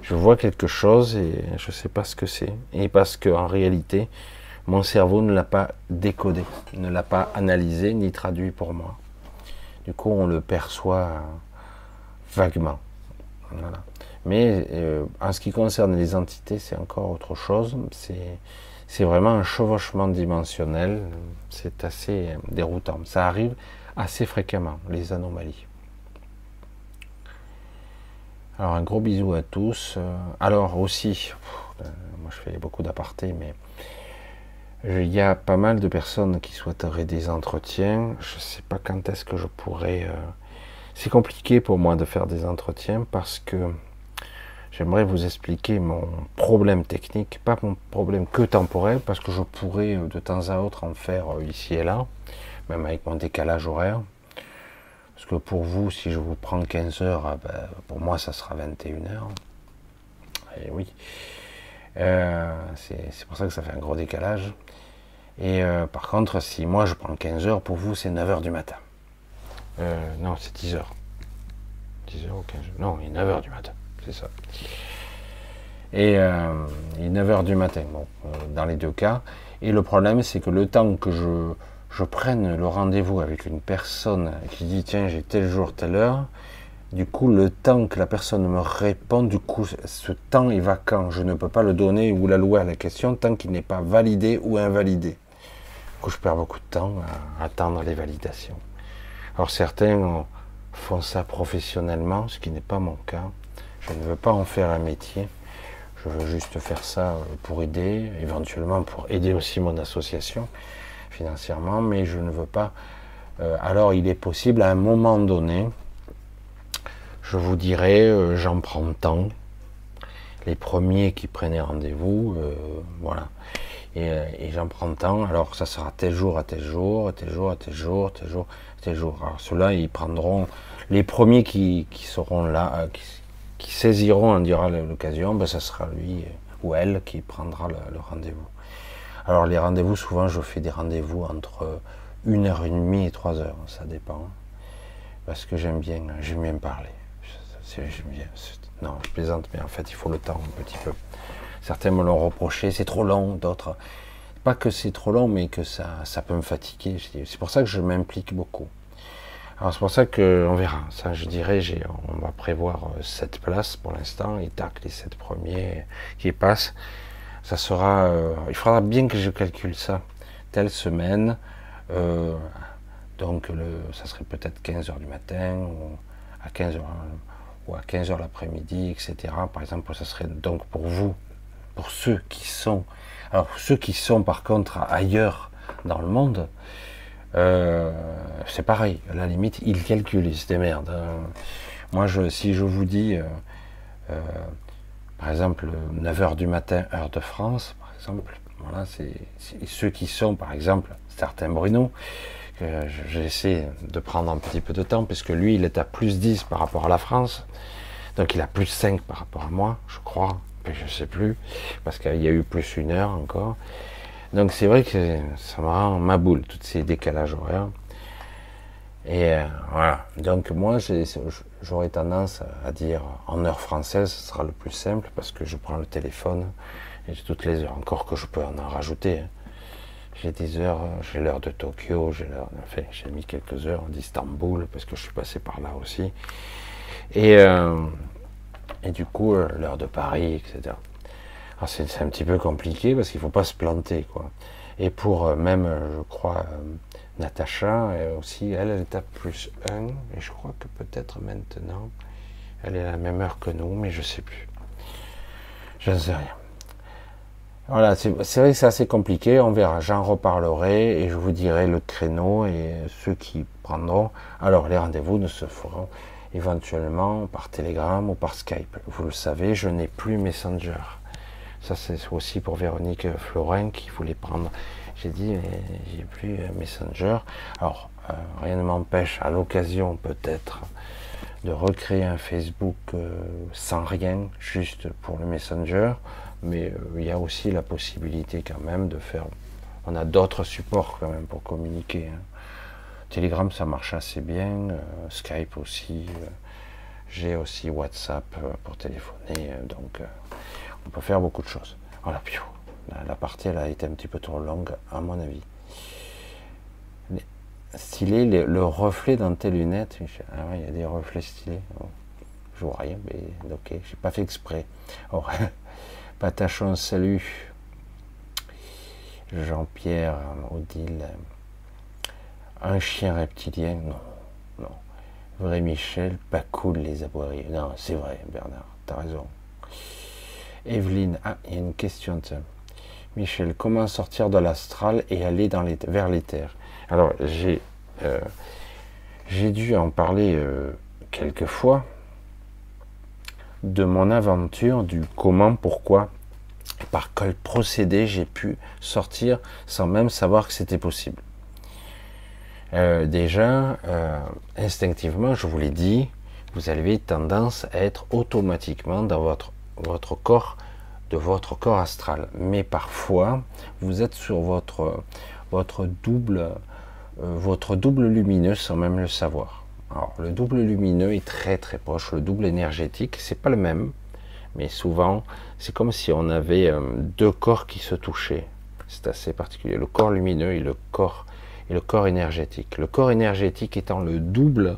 Je vois quelque chose et je ne sais pas ce que c'est. Et parce qu'en réalité, mon cerveau ne l'a pas décodé, ne l'a pas analysé ni traduit pour moi. Du coup, on le perçoit vaguement. Mais euh, en ce qui concerne les entités, c'est encore autre chose. C'est c'est vraiment un chevauchement dimensionnel. C'est assez déroutant. Ça arrive assez fréquemment, les anomalies. Alors un gros bisou à tous. Euh, alors aussi, euh, moi je fais beaucoup d'apartés, mais il y a pas mal de personnes qui souhaiteraient des entretiens. Je ne sais pas quand est-ce que je pourrais. Euh, c'est compliqué pour moi de faire des entretiens parce que j'aimerais vous expliquer mon problème technique, pas mon problème que temporel, parce que je pourrais euh, de temps à autre en faire euh, ici et là, même avec mon décalage horaire. Parce que pour vous, si je vous prends 15 heures, ah ben, pour moi, ça sera 21 heures. Et oui. Euh, c'est pour ça que ça fait un gros décalage. Et par contre, si moi je prends 15 heures, pour vous, c'est 9 heures du matin. non, c'est 10 heures. 10 heures ou 15 heures. Non, il est 9 heures du matin Et euh, il est 9h du matin, bon, euh, dans les deux cas. Et le problème, c'est que le temps que je je prenne le rendez-vous avec une personne qui dit tiens j'ai tel jour, telle heure, du coup le temps que la personne me répond, du coup ce temps est vacant, je ne peux pas le donner ou l'allouer à la question tant qu'il n'est pas validé ou invalidé. Du coup je perds beaucoup de temps à attendre les validations. Alors certains font ça professionnellement, ce qui n'est pas mon cas. Je ne veux pas en faire un métier. Je veux juste faire ça pour aider, éventuellement pour aider aussi mon association financièrement, mais je ne veux pas. Euh, alors il est possible à un moment donné, je vous dirais, euh, j'en prends tant. Les premiers qui prenaient rendez-vous, euh, voilà. Et, j'en prends tant. Alors ça sera tel jour à tel jour, tel jour à tel jour, tel jour à tel jour. Alors ceux-là, ils prendront les premiers qui, seront là, qui, saisiront, on dira l'occasion, ben, ça sera lui ou elle qui prendra le rendez-vous. Alors les rendez-vous, souvent je fais des rendez-vous entre une heure et demie et trois heures, ça dépend. Parce que j'aime bien, j'aime bien parler. Non, je plaisante, mais en fait il faut le temps un petit peu. Certains me l'ont reproché, c'est trop long, d'autres. Pas que c'est trop long, mais que ça, ça peut me fatiguer. C'est pour ça que je m'implique beaucoup. Alors c'est pour ça qu'on verra. Ça, je dirais, on va prévoir sept places pour l'instant, et tac, les sept premiers qui passent ça sera, euh, il faudra bien que je calcule ça. Telle semaine, euh, donc le, ça serait peut-être 15 heures du matin ou à 15 heures ou à 15 heures l'après-midi, etc. Par exemple, ça serait donc pour vous, pour ceux qui sont, alors ceux qui sont par contre ailleurs dans le monde, euh, c'est pareil. À la limite, ils calculent, ils se démerdent. Hein. Moi, si je vous dis par exemple, 9h du matin, heure de France, par exemple, voilà, c'est ceux qui sont, par exemple, certains Bruno, que j'essaie de prendre un petit peu de temps, puisque lui, il est à plus 10 par rapport à la France, donc il a plus 5 par rapport à moi, je crois, mais je ne sais plus, parce qu'il y a eu plus une heure encore. Donc c'est vrai que ça me rend ma boule, tous ces décalages horaires. Et euh, voilà. Donc moi, j'aurais tendance à dire en heure française, ce sera le plus simple parce que je prends le téléphone et j'ai toutes les heures. Encore que je peux en, rajouter. Hein. J'ai des heures, j'ai l'heure de Tokyo, j'ai l'heure, enfin, j'ai mis quelques heures d'Istanbul parce que je suis passé par là aussi. Et, euh, et du coup, euh, l'heure de Paris, etc. Alors c'est un petit peu compliqué parce qu'il ne faut pas se planter, quoi. Et pour même, je crois, Natacha aussi, elle, elle est à plus 1, et je crois que peut-être maintenant, elle est à la même heure que nous, mais je ne sais plus. Je ne sais rien. Voilà, c'est vrai que c'est assez compliqué, on verra, j'en reparlerai et je vous dirai le créneau et ceux qui prendront. Alors les rendez-vous ne se feront éventuellement par Telegram ou par Skype. Vous le savez, je n'ai plus Messenger. Ça c'est aussi pour Véronique Florin qui voulait prendre j'ai dit, j'ai plus euh, Messenger. Alors, euh, rien ne m'empêche, à l'occasion peut-être, de recréer un Facebook euh, sans rien, juste pour le Messenger. Mais il y a aussi la possibilité quand même de faire. On a d'autres supports quand même pour communiquer. Hein. Telegram, ça marche assez bien. Skype aussi. J'ai aussi WhatsApp pour téléphoner. donc, on peut faire beaucoup de choses. Voilà, puis la, partie elle a été un petit peu trop longue à mon avis. Stylé, le, reflet dans tes lunettes. Ah il y a des reflets stylés. Je vois rien, mais ok, j'ai pas fait exprès. Oh, [LAUGHS] Patachon, salut. Jean-Pierre, Odile. Un chien reptilien, non, non. Vrai Michel, pas cool les aboiries. Non, c'est vrai, Bernard, t'as raison. Evelyne, ah, il y a une question de. Michel, comment sortir de l'astral et aller les, vers terres? Alors, j'ai euh, dû en parler euh, quelques fois de mon aventure, du comment, pourquoi, par quel procédé j'ai pu sortir sans même savoir que c'était possible. Euh, déjà, instinctivement, je vous l'ai dit, vous avez tendance à être automatiquement dans votre, votre corps de votre corps astral. Mais parfois, vous êtes sur votre, votre, double, euh, votre double lumineux sans même le savoir. Alors, le double lumineux est très très proche. Le double énergétique, c'est pas le même, mais souvent, c'est comme si on avait euh, deux corps qui se touchaient. C'est assez particulier. Le corps lumineux et le corps et le corps énergétique. Le corps énergétique étant le double,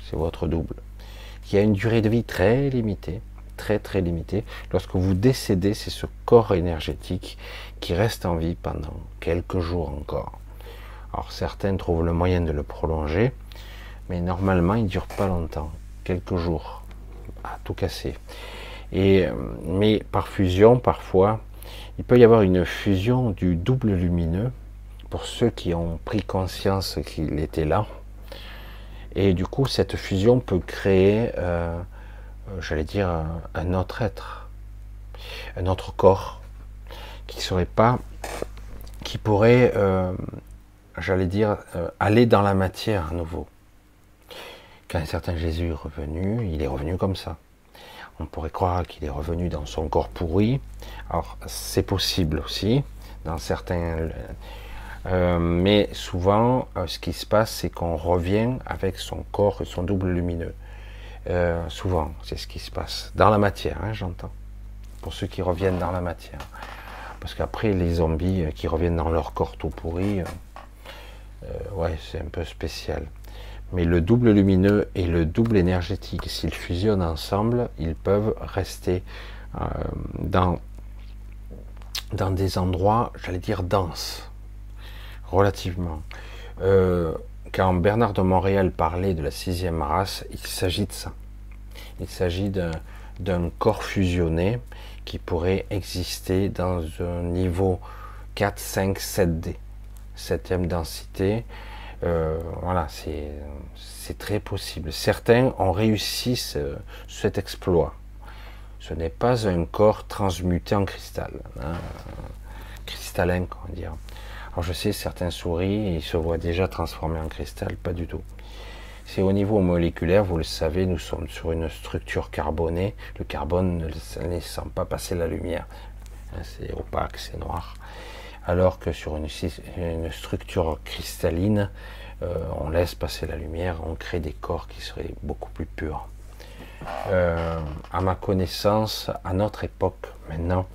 c'est votre double, qui a une durée de vie très limitée, très très limitée. Lorsque vous décédez, c'est ce corps énergétique qui reste en vie pendant quelques jours encore. Alors certains trouvent le moyen de le prolonger, mais normalement il ne dure pas longtemps, quelques jours, à tout casser. Et, mais par fusion, parfois, il peut y avoir une fusion du double lumineux pour ceux qui ont pris conscience qu'il était là. Et du coup, cette fusion peut créer, euh, j'allais dire, un autre être, un autre corps, qui serait pas, qui pourrait, euh, j'allais dire, euh, aller dans la matière à nouveau. Quand un certain Jésus est revenu, il est revenu comme ça. On pourrait croire qu'il est revenu dans son corps pourri. Alors, c'est possible aussi, dans certains. Euh, mais souvent, euh, ce qui se passe, c'est qu'on revient avec son corps et son double lumineux. Euh, souvent, c'est ce qui se passe. Dans la matière, hein, j'entends. Pour ceux qui reviennent dans la matière. Parce qu'après, les zombies qui reviennent dans leur corps tout pourri, ouais, c'est un peu spécial. Mais le double lumineux et le double énergétique, s'ils fusionnent ensemble, ils peuvent rester euh, dans, dans des endroits, j'allais dire, denses, relativement. Quand Bernard de Montréal parlait de la sixième race, il s'agit de ça. Il s'agit d'un corps fusionné qui pourrait exister dans un niveau 4, 5, 7D, septième densité, euh, voilà, c'est très possible. Certains ont réussi cet exploit. Ce n'est pas un corps transmuté en cristal, hein, cristallin, comment dire. Alors je sais, certains souris, ils se voient déjà transformés en cristal, pas du tout. C'est au niveau moléculaire, vous le savez, nous sommes sur une structure carbonée. Le carbone ne laisse pas passer la lumière. Hein, c'est opaque, c'est noir alors que sur une, structure cristalline, euh, on laisse passer la lumière, on crée des corps qui seraient beaucoup plus purs. Euh, à ma connaissance, à notre époque, maintenant,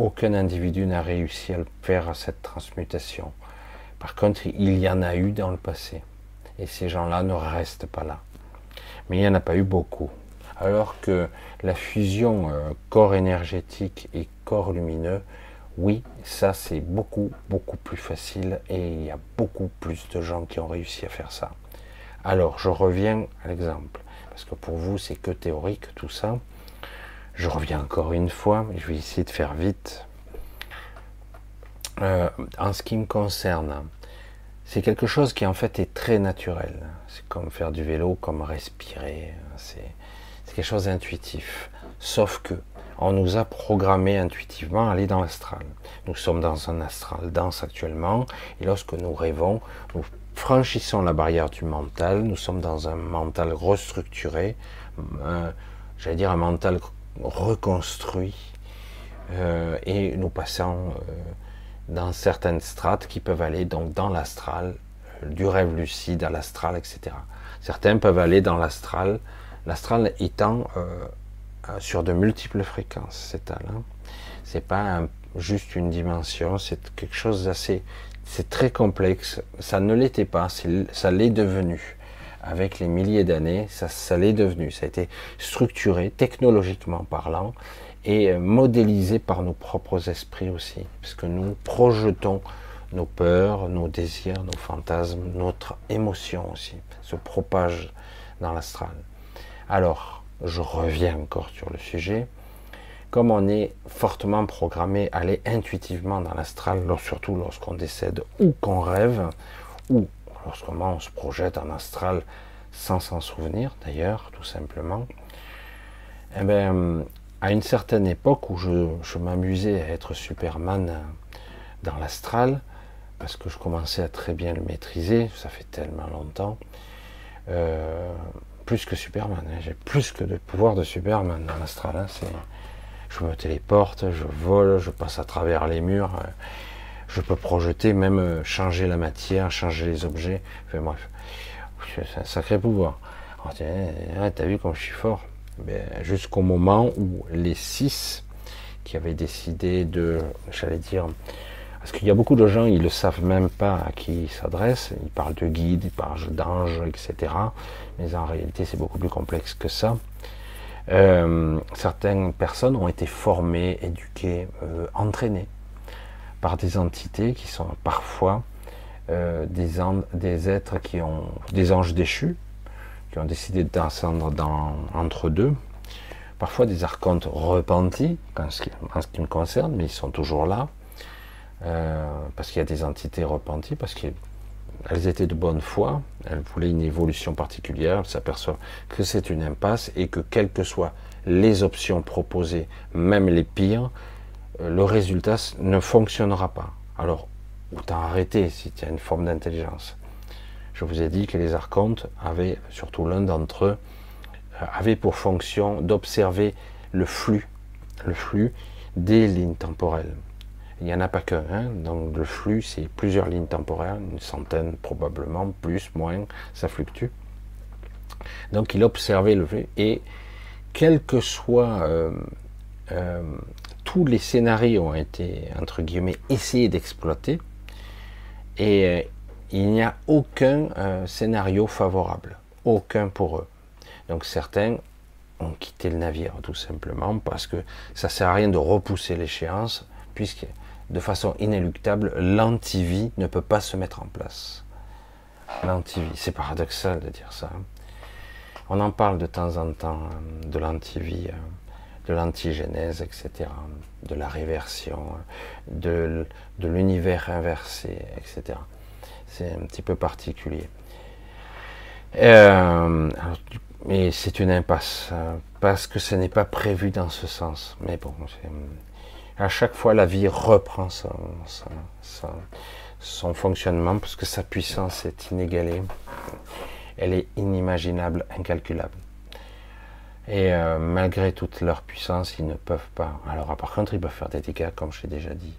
aucun individu n'a réussi à faire cette transmutation. Par contre, il y en a eu dans le passé. Et ces gens-là ne restent pas là. Mais il n'y en a pas eu beaucoup. Alors que la fusion euh, corps énergétique et corps lumineux oui, ça c'est beaucoup, beaucoup plus facile et il y a beaucoup plus de gens qui ont réussi à faire ça. Alors, je reviens à l'exemple, parce que pour vous c'est que théorique tout ça. Je reviens encore une fois, je vais essayer de faire vite. Euh, en ce qui me concerne, c'est quelque chose qui en fait est très naturel. C'est comme faire du vélo, comme respirer. C'est quelque chose d'intuitif. Sauf que on nous a programmé intuitivement à aller dans l'astral. Nous sommes dans un astral dense actuellement, et lorsque nous rêvons, nous franchissons la barrière du mental, nous sommes dans un mental restructuré, j'allais dire un mental reconstruit, euh, et nous passons euh, dans certaines strates qui peuvent aller donc dans l'astral, euh, du rêve lucide à l'astral, etc. Certains peuvent aller dans l'astral, l'astral étant sur de multiples fréquences, c'est Hein. C'est pas juste une dimension, c'est quelque chose d'assez, c'est très complexe. Ça ne l'était pas, ça l'est devenu. Avec les milliers d'années, ça, l'est devenu. Ça a été structuré, technologiquement parlant, et euh, modélisé par nos propres esprits aussi, parce que nous projetons nos peurs, nos désirs, nos fantasmes, notre émotion aussi, se propage dans l'astral. Alors, je reviens encore sur le sujet, comme on est fortement programmé à aller intuitivement dans l'astral, surtout lorsqu'on décède ou qu'on rêve, ou lorsqu'on se projette en astral sans s'en souvenir d'ailleurs, tout simplement, eh bien, à une certaine époque où je, m'amusais à être Superman dans l'astral, parce que je commençais à très bien le maîtriser, ça fait tellement longtemps, euh, plus que Superman. Hein. J'ai plus que de pouvoir de Superman dans l'astral. Hein. Je me téléporte, je vole, je passe à travers les murs. Euh, je peux projeter, même euh, changer la matière, changer les objets. Bref, c'est un sacré pouvoir. T'as vu comme je suis fort? Ben, Jusqu'au moment où les six qui avaient décidé de, j'allais dire, Parce qu'il y a beaucoup de gens, ils ne le savent même pas à qui ils s'adressent. Ils parlent de guides, ils parlent d'anges, etc. Mais en réalité, c'est beaucoup plus complexe que ça. Euh, certaines personnes ont été formées, éduquées, euh, entraînées par des entités qui sont parfois euh, des, des, êtres qui ont des anges déchus, qui ont décidé de entre deux. Parfois des archontes repentis, en ce, qui, me concerne, mais ils sont toujours là. Euh, parce qu'il y a des entités repenties, parce qu'elles étaient de bonne foi, elles voulaient une évolution particulière, elles s'aperçoivent que c'est une impasse et que quelles que soient les options proposées, même les pires, le résultat ne fonctionnera pas. Alors, autant arrêter si tu as une forme d'intelligence? Je vous ai dit que les archontes avaient, surtout l'un d'entre eux, euh, avait pour fonction d'observer le flux, le flux des lignes temporelles. Il n'y en a pas qu'un. Hein. Donc le flux, c'est plusieurs lignes temporelles, une centaine probablement, plus, moins, ça fluctue. Donc il observait le flux et quels que soient euh, euh, tous les scénarios ont été entre guillemets essayés d'exploiter et euh, il n'y a aucun scénario favorable, aucun pour eux. Donc certains ont quitté le navire tout simplement parce que ça sert à rien de repousser l'échéance puisque de façon inéluctable, l'antivie ne peut pas se mettre en place. L'antivie, c'est paradoxal de dire ça. Hein. On en parle de temps en temps hein, de l'antivie, de l'antigénèse, etc., de la réversion, de, l'univers inversé, etc. C'est un petit peu particulier. Euh, mais c'est une impasse, parce que ce n'est pas prévu dans ce sens. Mais bon, à chaque fois la vie reprend son, fonctionnement parce que sa puissance est inégalée. Elle est inimaginable, incalculable. Et euh, malgré toute leur puissance, ils ne peuvent pas. Alors, par contre, ils peuvent faire des dégâts, comme je l'ai déjà dit.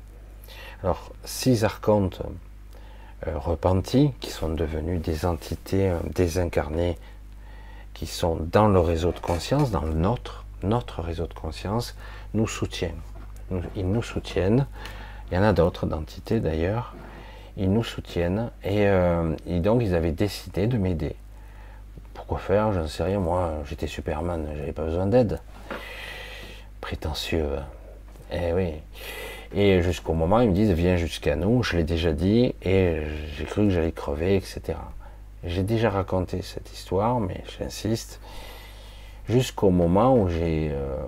Alors, six archontes euh, repentis, qui sont devenus des entités euh, désincarnées, qui sont dans le réseau de conscience, dans le nôtre, notre réseau de conscience, nous soutiennent ils nous soutiennent. Il y en a d'autres d'entités d'ailleurs. Ils nous soutiennent et, donc ils avaient décidé de m'aider. Pourquoi faire Je ne sais rien. Moi, j'étais Superman, j'avais pas besoin d'aide. Prétentieux. Eh oui. Et jusqu'au moment, ils me disent viens jusqu'à nous. Je l'ai déjà dit et j'ai cru que j'allais crever, etc. J'ai déjà raconté cette histoire, mais j'insiste. Jusqu'au moment où j'ai euh,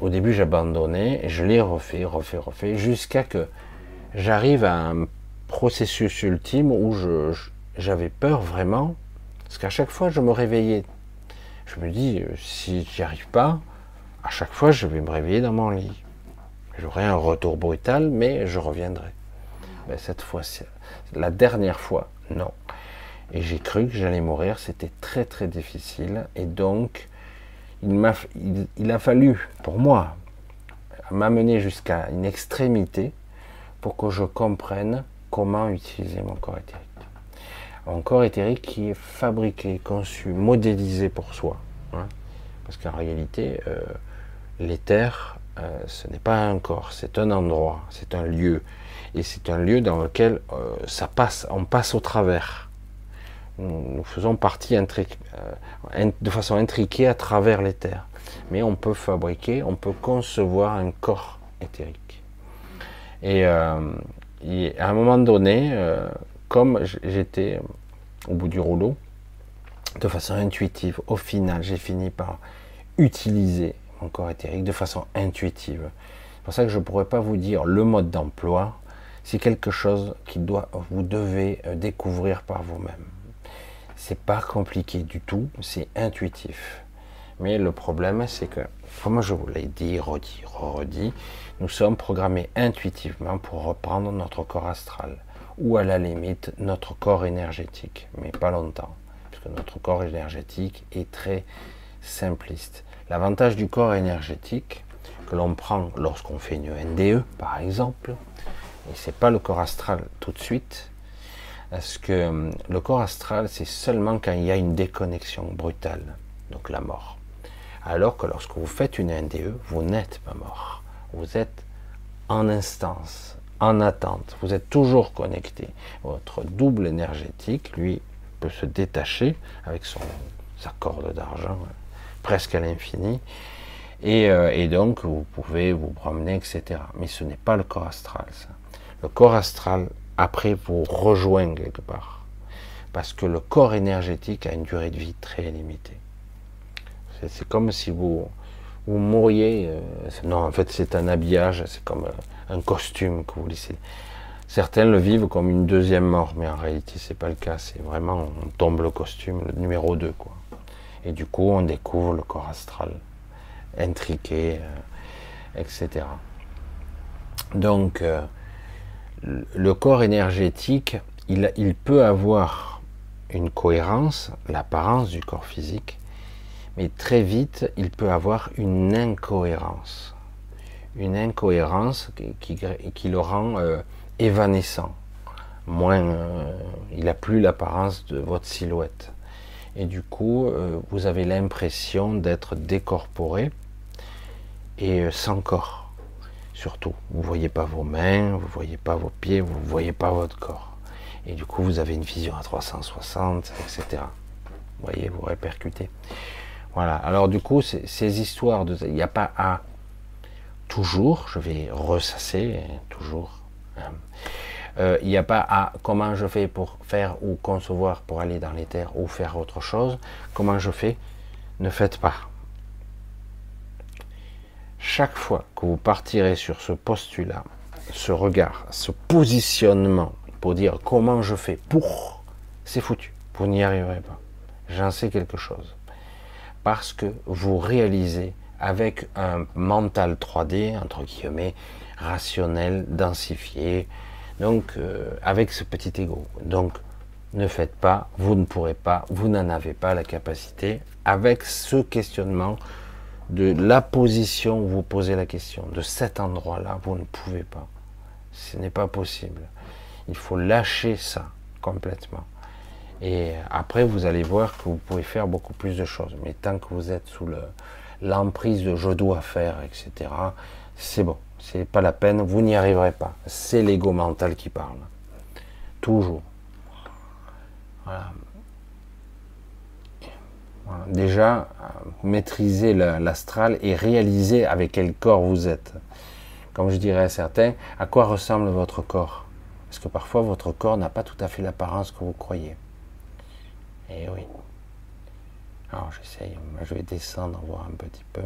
au début j'abandonnais, je l'ai refait, refait, refait, jusqu'à que j'arrive à un processus ultime où j'avais peur vraiment, parce qu'à chaque fois je me réveillais. Je me dis, euh, si j'y arrive pas, à chaque fois je vais me réveiller dans mon lit. J'aurai un retour brutal, mais je reviendrai. Mais cette fois-ci, la dernière fois, non. Et j'ai cru que j'allais mourir, c'était très très difficile, et donc il, a, fallu, pour moi, m'amener jusqu'à une extrémité pour que je comprenne comment utiliser mon corps éthérique. Un corps éthérique qui est fabriqué, conçu, modélisé pour soi. Hein. Parce qu'en réalité, euh, l'éther, euh, ce n'est pas un corps, c'est un endroit, c'est un lieu. Et c'est un lieu dans lequel euh, ça passe, on passe au travers nous faisons partie de façon intriquée à travers terres. Mais on peut fabriquer, on peut concevoir un corps éthérique. Et, euh, à un moment donné, comme j'étais au bout du rouleau, de façon intuitive, au final, j'ai fini par utiliser mon corps éthérique de façon intuitive. C'est pour ça que je ne pourrais pas vous dire le mode d'emploi. C'est quelque chose qui doit, vous devez découvrir par vous-même. C'est pas compliqué du tout, c'est intuitif. Mais le problème, c'est que, comme je vous l'ai dit, redit, redit, nous sommes programmés intuitivement pour reprendre notre corps astral, ou à la limite notre corps énergétique, mais pas longtemps, puisque notre corps énergétique est très simpliste. L'avantage du corps énergétique que l'on prend lorsqu'on fait une NDE, par exemple, et c'est pas le corps astral tout de suite, parce que euh, le corps astral, c'est seulement quand il y a une déconnexion brutale, donc la mort. Alors que lorsque vous faites une NDE, vous n'êtes pas mort. Vous êtes en instance, en attente. Vous êtes toujours connecté. Votre double énergétique, lui, peut se détacher avec son, sa corde d'argent presque à l'infini. Et, euh, et, donc, vous pouvez vous promener, etc. Mais ce n'est pas le corps astral, ça. Le corps astral, après, vous rejoint quelque part. Parce que le corps énergétique a une durée de vie très limitée. C'est comme si vous, vous mouriez. Euh, non, en fait, c'est un habillage, c'est comme euh, un costume que vous laissez. Certains le vivent comme une deuxième mort, mais en réalité, c'est pas le cas. C'est vraiment, on tombe le costume, le numéro 2, quoi. Et du coup, on découvre le corps astral, intriqué, euh, etc. Donc, le corps énergétique, il peut avoir une cohérence, l'apparence du corps physique, mais très vite, il peut avoir une incohérence. Une incohérence qui, qui, le rend euh, évanescent. Moins, euh, il n'a plus l'apparence de votre silhouette. Et du coup, euh, vous avez l'impression d'être décorporé et sans corps. Surtout, vous ne voyez pas vos mains, vous ne voyez pas vos pieds, vous ne voyez pas votre corps. Et du coup, vous avez une vision à 360, etc. Vous voyez, vous répercutez. Voilà. Alors du coup, ces histoires de, il n'y a pas à toujours, je vais ressasser toujours. Hein. Euh, il n'y a pas à comment je fais pour faire ou concevoir pour aller dans les terres ou faire autre chose. Comment je fais Ne faites pas. Chaque fois que vous partirez sur ce postulat, ce regard, ce positionnement pour dire comment je fais pour, c'est foutu. Vous n'y arriverez pas. J'en sais quelque chose parce que vous réalisez avec un mental 3D, entre guillemets, rationnel, densifié, donc euh, avec ce petit ego. Donc ne faites pas, vous ne pourrez pas, vous n'en avez pas la capacité, avec ce questionnement de la position où vous posez la question, de cet endroit-là, vous ne pouvez pas. Ce n'est pas possible. Il faut lâcher ça complètement. Et après, vous allez voir que vous pouvez faire beaucoup plus de choses. Mais tant que vous êtes sous l'emprise de je dois faire, etc., c'est bon. C'est pas la peine, vous n'y arriverez pas. C'est l'ego mental qui parle. Toujours. Voilà. Déjà, maîtriser l'astral et réaliser avec quel corps vous êtes. Comme je dirais à certains, à quoi ressemble votre corps? Parce que parfois, votre corps n'a pas tout à fait l'apparence que vous croyez. Eh oui. Alors j'essaye, je vais descendre, voir un petit peu.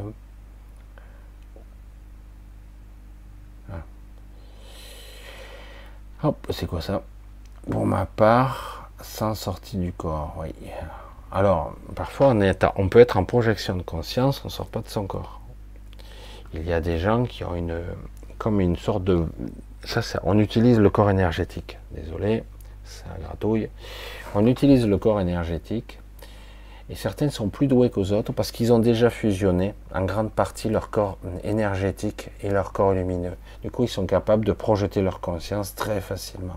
Hop, c'est quoi ça? Pour ma part, sans sortie du corps, oui. Alors, parfois on, est on peut être en projection de conscience, on ne sort pas de son corps. Il y a des gens qui ont une, comme une sorte de, ça, ça on utilise le corps énergétique. Désolé, ça gratouille. On utilise le corps énergétique et certains sont plus doués qu'aux autres parce qu'ils ont déjà fusionné en grande partie leur corps énergétique et leur corps lumineux. Du coup, ils sont capables de projeter leur conscience très facilement.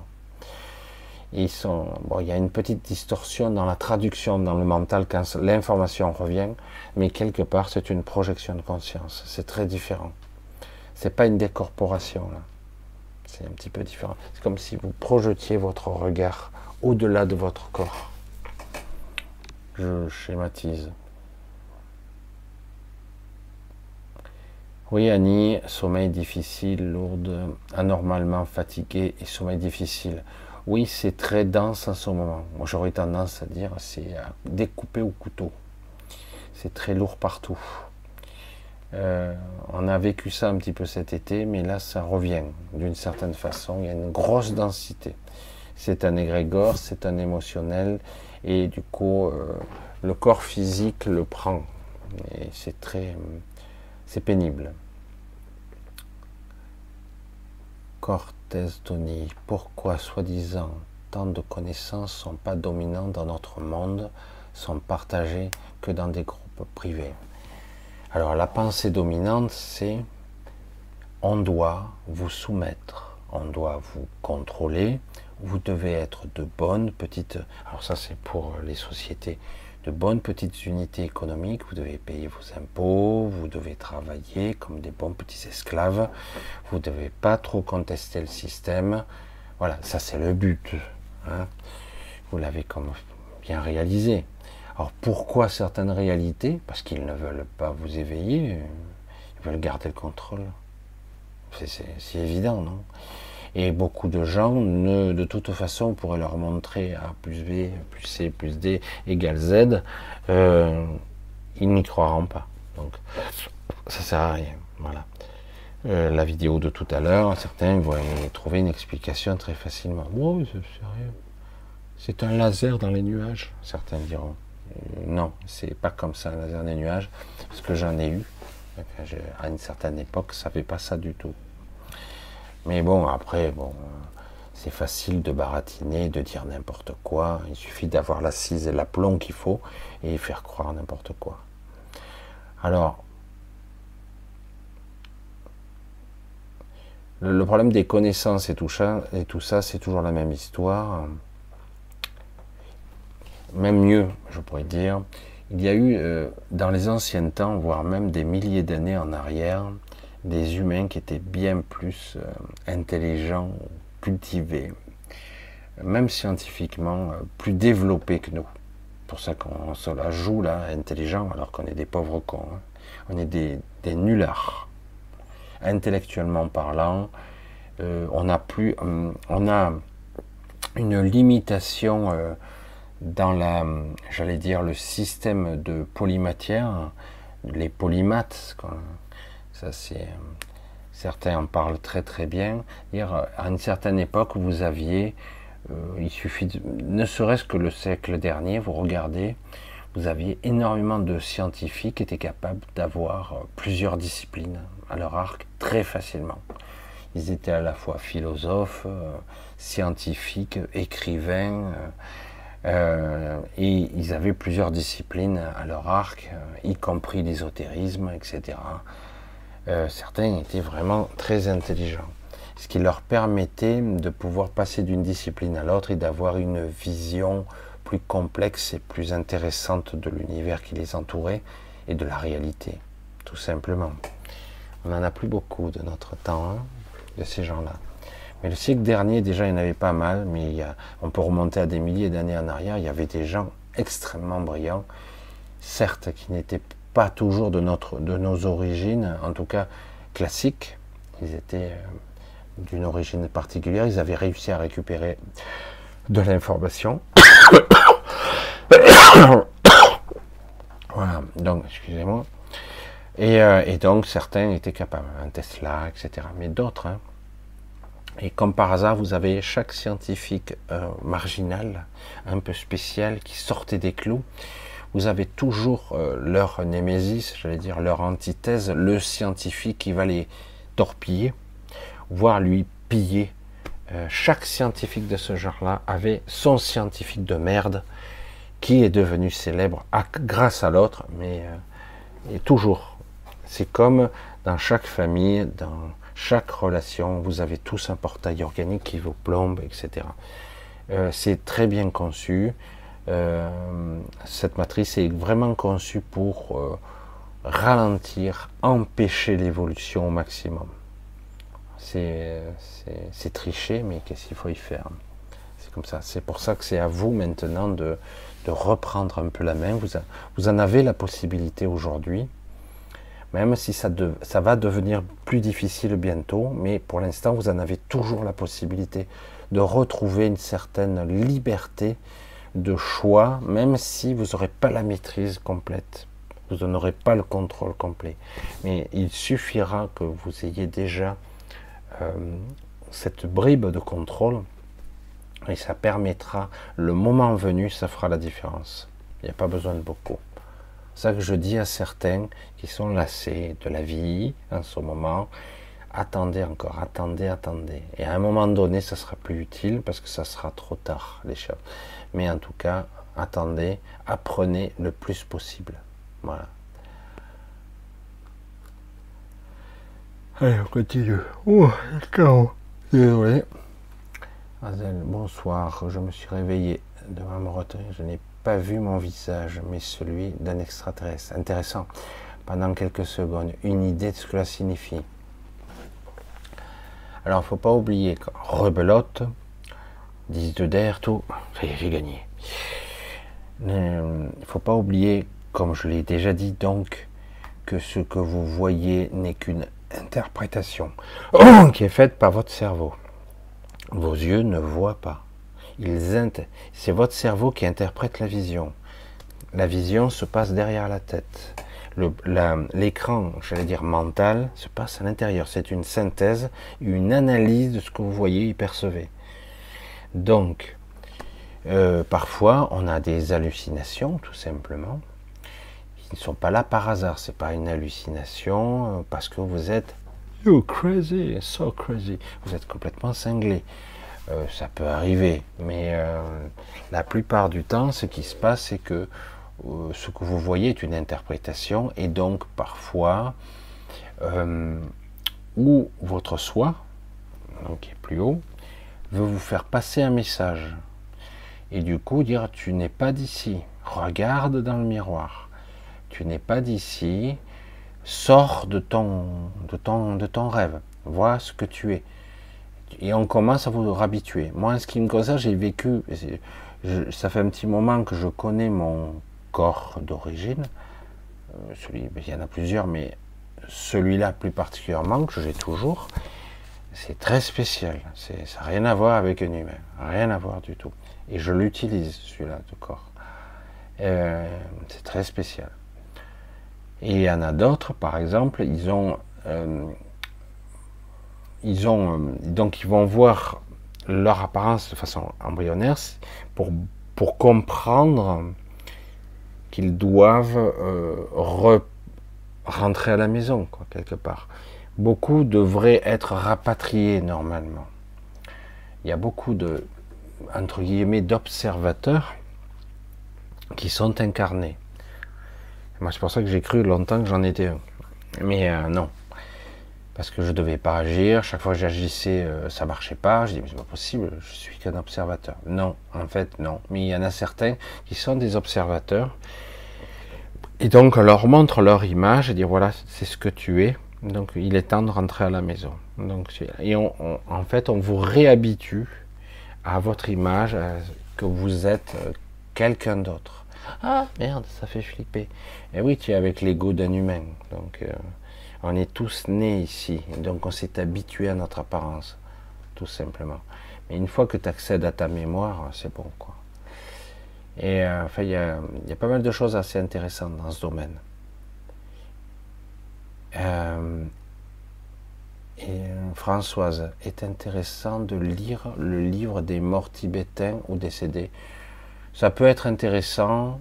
Ils sont, bon, il y a une petite distorsion dans la traduction dans le mental quand l'information revient, mais quelque part c'est une projection de conscience. C'est très différent. C'est pas une décorporation là. C'est un petit peu différent. C'est comme si vous projetiez votre regard au-delà de votre corps. Je schématise. Oui, Annie, sommeil difficile, lourde, anormalement fatigué et sommeil difficile. Oui, c'est très dense en ce moment. Moi, j'aurais tendance à dire c'est découpé au couteau. C'est très lourd partout. Euh, on a vécu ça un petit peu cet été, mais là, ça revient d'une certaine façon. Il y a une grosse densité c'est un égrégore, c'est un émotionnel, et du coup, euh, le corps physique le prend. Et c'est très, c'est pénible. Cortez Tony, pourquoi soi-disant tant de connaissances sont pas dominantes dans notre monde, sont partagées que dans des groupes privés? Alors la pensée dominante, c'est on doit vous soumettre, on doit vous contrôler, vous devez être de bonnes petites, alors ça c'est pour les sociétés de bonnes petites unités économiques, vous devez payer vos impôts, vous devez travailler comme des bons petits esclaves, vous ne devez pas trop contester le système. Voilà, ça c'est le but. Hein. Vous l'avez comme bien réalisé. Alors pourquoi certaines réalités? Parce qu'ils ne veulent pas vous éveiller, ils veulent garder le contrôle. C'est évident, non? Et beaucoup de gens, ne, de toute façon, on pourrait leur montrer A plus B, plus C, plus D égale Z, euh, ils n'y croiront pas. Donc, ça sert à rien. Voilà. Euh, la vidéo de tout à l'heure, certains vont trouver une explication très facilement. Oh, c'est un laser dans les nuages, certains diront. Euh, non, c'est pas comme ça, un laser dans les nuages, parce que j'en ai eu. À une certaine époque, ça fait pas ça du tout. Mais bon, après, bon, c'est facile de baratiner, de dire n'importe quoi. Il suffit d'avoir l'assise et l'aplomb qu'il faut et faire croire n'importe quoi. Alors, le problème des connaissances et tout ça, c'est toujours la même histoire. Même mieux, je pourrais dire. Il y a eu, euh, dans les anciens temps, voire même des milliers d'années en arrière, des humains qui étaient bien plus euh, intelligents, cultivés, même scientifiquement, euh, plus développés que nous. pour ça qu'on se la joue là, intelligent, alors qu'on est des pauvres cons. Hein. On est des, des nullards. Intellectuellement parlant, on a plus, on a une limitation dans la, j'allais dire, le système de polymatière, les polymaths, ça c'est, certains en parlent très très bien. Dire, à une certaine époque, vous aviez, euh, il suffit, de, ne serait-ce que le siècle dernier, vous regardez, vous aviez énormément de scientifiques qui étaient capables d'avoir euh, plusieurs disciplines à leur arc très facilement. Ils étaient à la fois philosophes, euh, scientifiques, écrivains. Euh, et ils avaient plusieurs disciplines à leur arc, euh, y compris l'ésotérisme, etc. Euh, certains étaient vraiment très intelligents, ce qui leur permettait de pouvoir passer d'une discipline à l'autre et d'avoir une vision plus complexe et plus intéressante de l'univers qui les entourait et de la réalité, tout simplement. On n'en a plus beaucoup de notre temps, hein, de ces gens-là. Mais le siècle dernier, déjà, il y en avait pas mal, mais on peut remonter à des milliers d'années en arrière, il y avait des gens extrêmement brillants, certes, qui n'étaient pas toujours de, notre, de nos origines, en tout cas classiques, ils étaient euh, d'une origine particulière, ils avaient réussi à récupérer de l'information. [COUGHS] voilà, donc, excusez-moi. Et, euh, et, donc, certains étaient capables, un Tesla, etc. Mais d'autres, hein, et comme par hasard, vous avez chaque scientifique euh, marginal, un peu spécial, qui sortait des clous. Vous avez toujours euh, leur némésis, j'allais dire leur antithèse, le scientifique qui va les torpiller, voire lui piller. Euh, chaque scientifique de ce genre-là avait son scientifique de merde qui est devenu célèbre grâce à l'autre, mais et toujours. C'est comme dans chaque famille, dans chaque relation, vous avez tous un portail organique qui vous plombe, etc. Euh, c'est très bien conçu. Euh, cette matrice est vraiment conçue pour euh, ralentir, empêcher l'évolution au maximum. C'est tricher, mais qu'est-ce qu'il faut y faire? C'est comme ça. C'est pour ça que c'est à vous maintenant de, reprendre un peu la main. vous en avez la possibilité aujourd'hui même si ça, ça, va devenir plus difficile bientôt, mais pour l'instant, vous en avez toujours la possibilité de retrouver une certaine liberté de choix, même si vous n'aurez pas la maîtrise complète, vous n'aurez pas le contrôle complet. Mais il suffira que vous ayez déjà euh, cette bribe de contrôle, et ça permettra, le moment venu, ça fera la différence. Il n'y a pas besoin de beaucoup. C'est ça que je dis à certains qui sont lassés de la vie en ce moment. Attendez encore, attendez, attendez. Et à un moment donné, ça sera plus utile parce que ça sera trop tard, les choses. Mais en tout cas, attendez, apprenez le plus possible. Voilà. Allez, on continue. Oh, Désolé. bonsoir. Je me suis réveillé devant mon retraite. Je n'ai pas vu mon visage, mais celui d'un extraterrestre. Intéressant. Pendant quelques secondes, une idée de ce que cela signifie. Alors, il ne faut pas oublier que rebelote, 10 de d'air, tout, j'ai gagné. Il ne faut pas oublier, comme je l'ai déjà dit, donc, que ce que vous voyez n'est qu'une interprétation [COUGHS] qui est faite par votre cerveau. Vos yeux ne voient pas. C'est votre cerveau qui interprète la vision. La vision se passe derrière la tête. L'écran, j'allais dire mental, se passe à l'intérieur. C'est une synthèse, une analyse de ce que vous voyez et percevez. Donc, euh, parfois, on a des hallucinations, tout simplement, qui ne sont pas là par hasard. C'est pas une hallucination euh, parce que vous êtes you crazy, so crazy. Vous êtes complètement cinglé. Euh, ça peut arriver, mais la plupart du temps, ce qui se passe, c'est que ce que vous voyez est une interprétation et donc parfois ou votre soi, qui est plus haut, veut vous faire passer un message et du coup dire tu n'es pas d'ici, regarde dans le miroir, tu n'es pas d'ici, sors de ton, de ton, de ton rêve, vois ce que tu es. Et on commence à vous habituer. Moi, ce qui me concerne, j'ai vécu, ça fait un petit moment que je connais mon corps d'origine. Euh, celui, il y en a plusieurs, mais celui-là plus particulièrement, que j'ai toujours, c'est très spécial. ça n'a rien à voir avec un humain. Rien à voir du tout. Et je l'utilise, celui-là, de corps. Euh, c'est très spécial. Et il y en a d'autres, par exemple, ils ont, euh, ils ont, donc ils vont voir leur apparence de façon embryonnaire pour, pour comprendre qu'ils doivent euh, rentrer à la maison, quoi, quelque part. Beaucoup devraient être rapatriés normalement. Il y a beaucoup de, entre guillemets, d'observateurs qui sont incarnés. Moi, c'est pour ça que j'ai cru longtemps que j'en étais un. Mais euh, non. Parce que je ne devais pas agir. Chaque fois que j'agissais, euh, ça marchait pas. Je dis, mais c'est pas possible, je suis qu'un observateur. Non, en fait, non. Mais il y en a certains qui sont des observateurs et donc on leur montre leur image et dire voilà, c'est ce que tu es. Donc il est temps de rentrer à la maison. Donc, et en fait, on vous réhabitue à votre image, que vous êtes euh, quelqu'un d'autre. Ah merde, ça fait flipper. Et oui, tu es avec l'ego d'un humain. Donc euh, on est tous nés ici. Donc on s'est habitué à notre apparence, tout simplement. Mais une fois que tu accèdes à ta mémoire, c'est bon quoi. Et euh, enfin, il y, a, pas mal de choses assez intéressantes dans ce domaine. Euh, euh, Françoise, est intéressant de lire le livre des morts tibétains ou décédés. Ça peut être intéressant.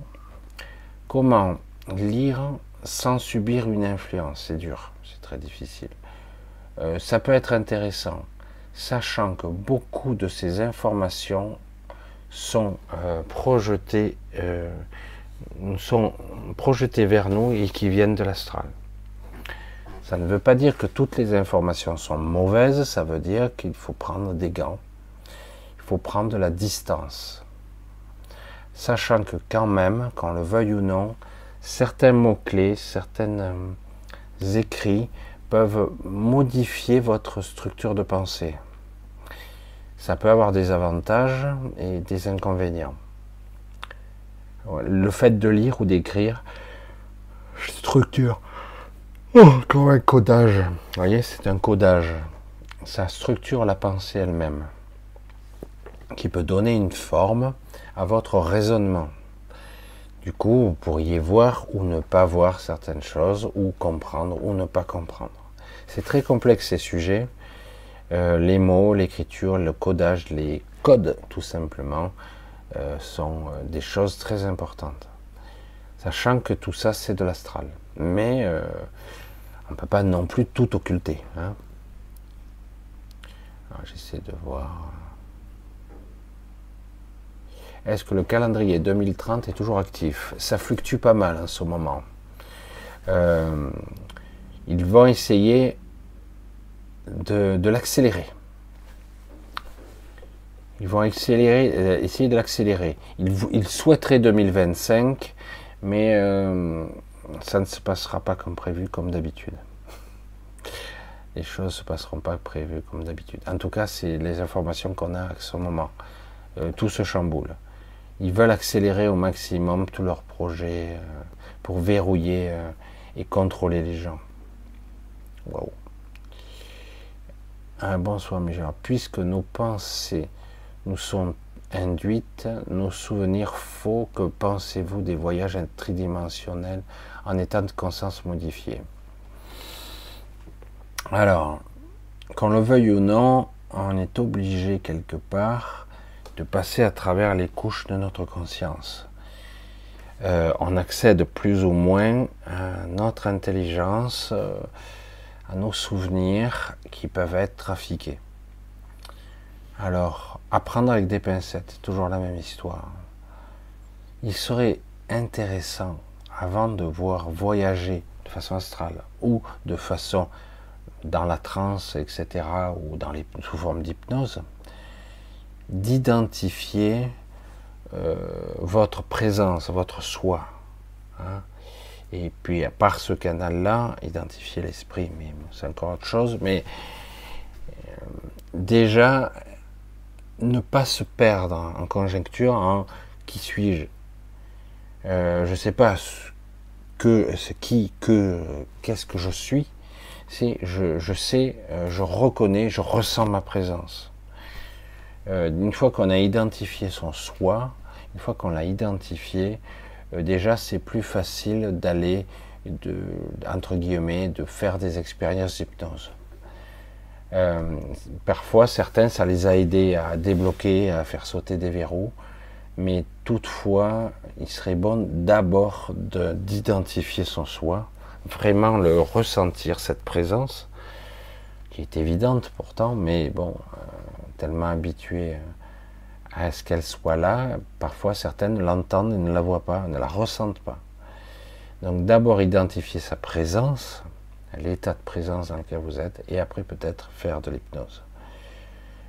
Comment lire sans subir une influence? C'est dur, c'est très difficile. ça peut être intéressant, sachant que beaucoup de ces informations sont euh, projetés, euh, sont projetés vers nous et qui viennent de l'astral. Ça ne veut pas dire que toutes les informations sont mauvaises, ça veut dire qu'il faut prendre des gants, il faut prendre de la distance. Sachant que quand même, qu'on le veuille ou non, certains mots-clés, certains euh, écrits peuvent modifier votre structure de pensée ça peut avoir des avantages et des inconvénients. Le fait de lire ou d'écrire structure oh, un codage. Vous voyez, c'est un codage. Ça structure la pensée elle-même, qui peut donner une forme à votre raisonnement. Du coup, vous pourriez voir ou ne pas voir certaines choses, ou comprendre ou ne pas comprendre. C'est très complexe ces sujets. Euh, les mots, l'écriture, le codage, les codes tout simplement, euh, sont euh, des choses très importantes. Sachant que tout ça c'est de l'astral. Mais on ne peut pas non plus tout occulter. Hein. J'essaie de voir. Est-ce que le calendrier 2030 est toujours actif? Ça fluctue pas mal en ce moment. ils vont essayer de, l'accélérer. Ils vont euh, essayer de l'accélérer. Ils, ils, souhaiteraient 2025, mais euh, ça ne se passera pas comme prévu, comme d'habitude. Les choses ne se passeront pas prévues comme d'habitude. En tout cas, c'est les informations qu'on a à ce moment. Euh, tout se chamboule. Ils veulent accélérer au maximum tous leurs projets pour verrouiller et contrôler les gens. Waouh. Un bonsoir, mes gens. Puisque nos pensées nous sont induites, nos souvenirs faux, que pensez-vous des voyages tridimensionnels en état de conscience modifié Alors, qu'on le veuille ou non, on est obligé quelque part de passer à travers les couches de notre conscience. Euh, on accède plus ou moins à notre intelligence, euh, à nos souvenirs qui peuvent être trafiqués. Alors, apprendre avec des pincettes, toujours la même histoire. Il serait intéressant, avant de voir voyager de façon astrale ou de façon dans la transe, etc., ou dans les, sous forme d'hypnose, d'identifier euh, votre présence, votre soi. Hein. Et puis, par ce canal-là, identifier l'esprit, mais c'est encore autre chose, mais euh, déjà ne pas se perdre en conjecture en qui suis-je euh, Je ne sais pas que ce qui, que qu'est-ce que je suis. Si je, je sais, euh, je reconnais, je ressens ma présence. Euh, une fois qu'on a identifié son soi, une fois qu'on l'a identifié, déjà c'est plus facile d'aller, de, entre guillemets, de faire des expériences d'hypnose. Euh, parfois, certains, ça les a aidés à débloquer, à faire sauter des verrous. Mais toutefois, il serait bon d'abord d'identifier son soi, vraiment le ressentir, cette présence, qui est évidente pourtant, mais bon, euh, tellement habitué à ce qu'elle soit là, parfois certaines l'entendent et ne la voient pas, ne la ressentent pas. Donc d'abord identifier sa présence, l'état de présence dans lequel vous êtes, et après peut-être faire de l'hypnose.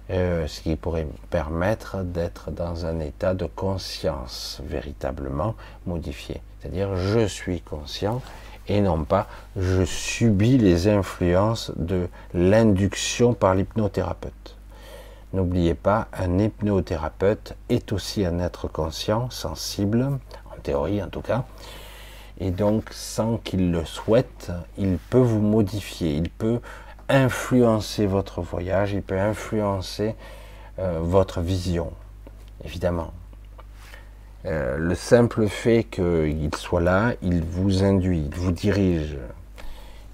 Euh, ce qui pourrait permettre d'être dans un état de conscience véritablement modifié. C'est-à-dire je suis conscient et non pas je subis les influences de l'induction par l'hypnothérapeute. N'oubliez pas, un hypnothérapeute est aussi un être conscient, sensible, en théorie en tout cas, et donc, sans qu'il le souhaite, il peut vous modifier, il peut influencer votre voyage, il peut influencer euh, votre vision, évidemment. Euh, le simple fait qu'il soit là, il vous induit, il vous dirige,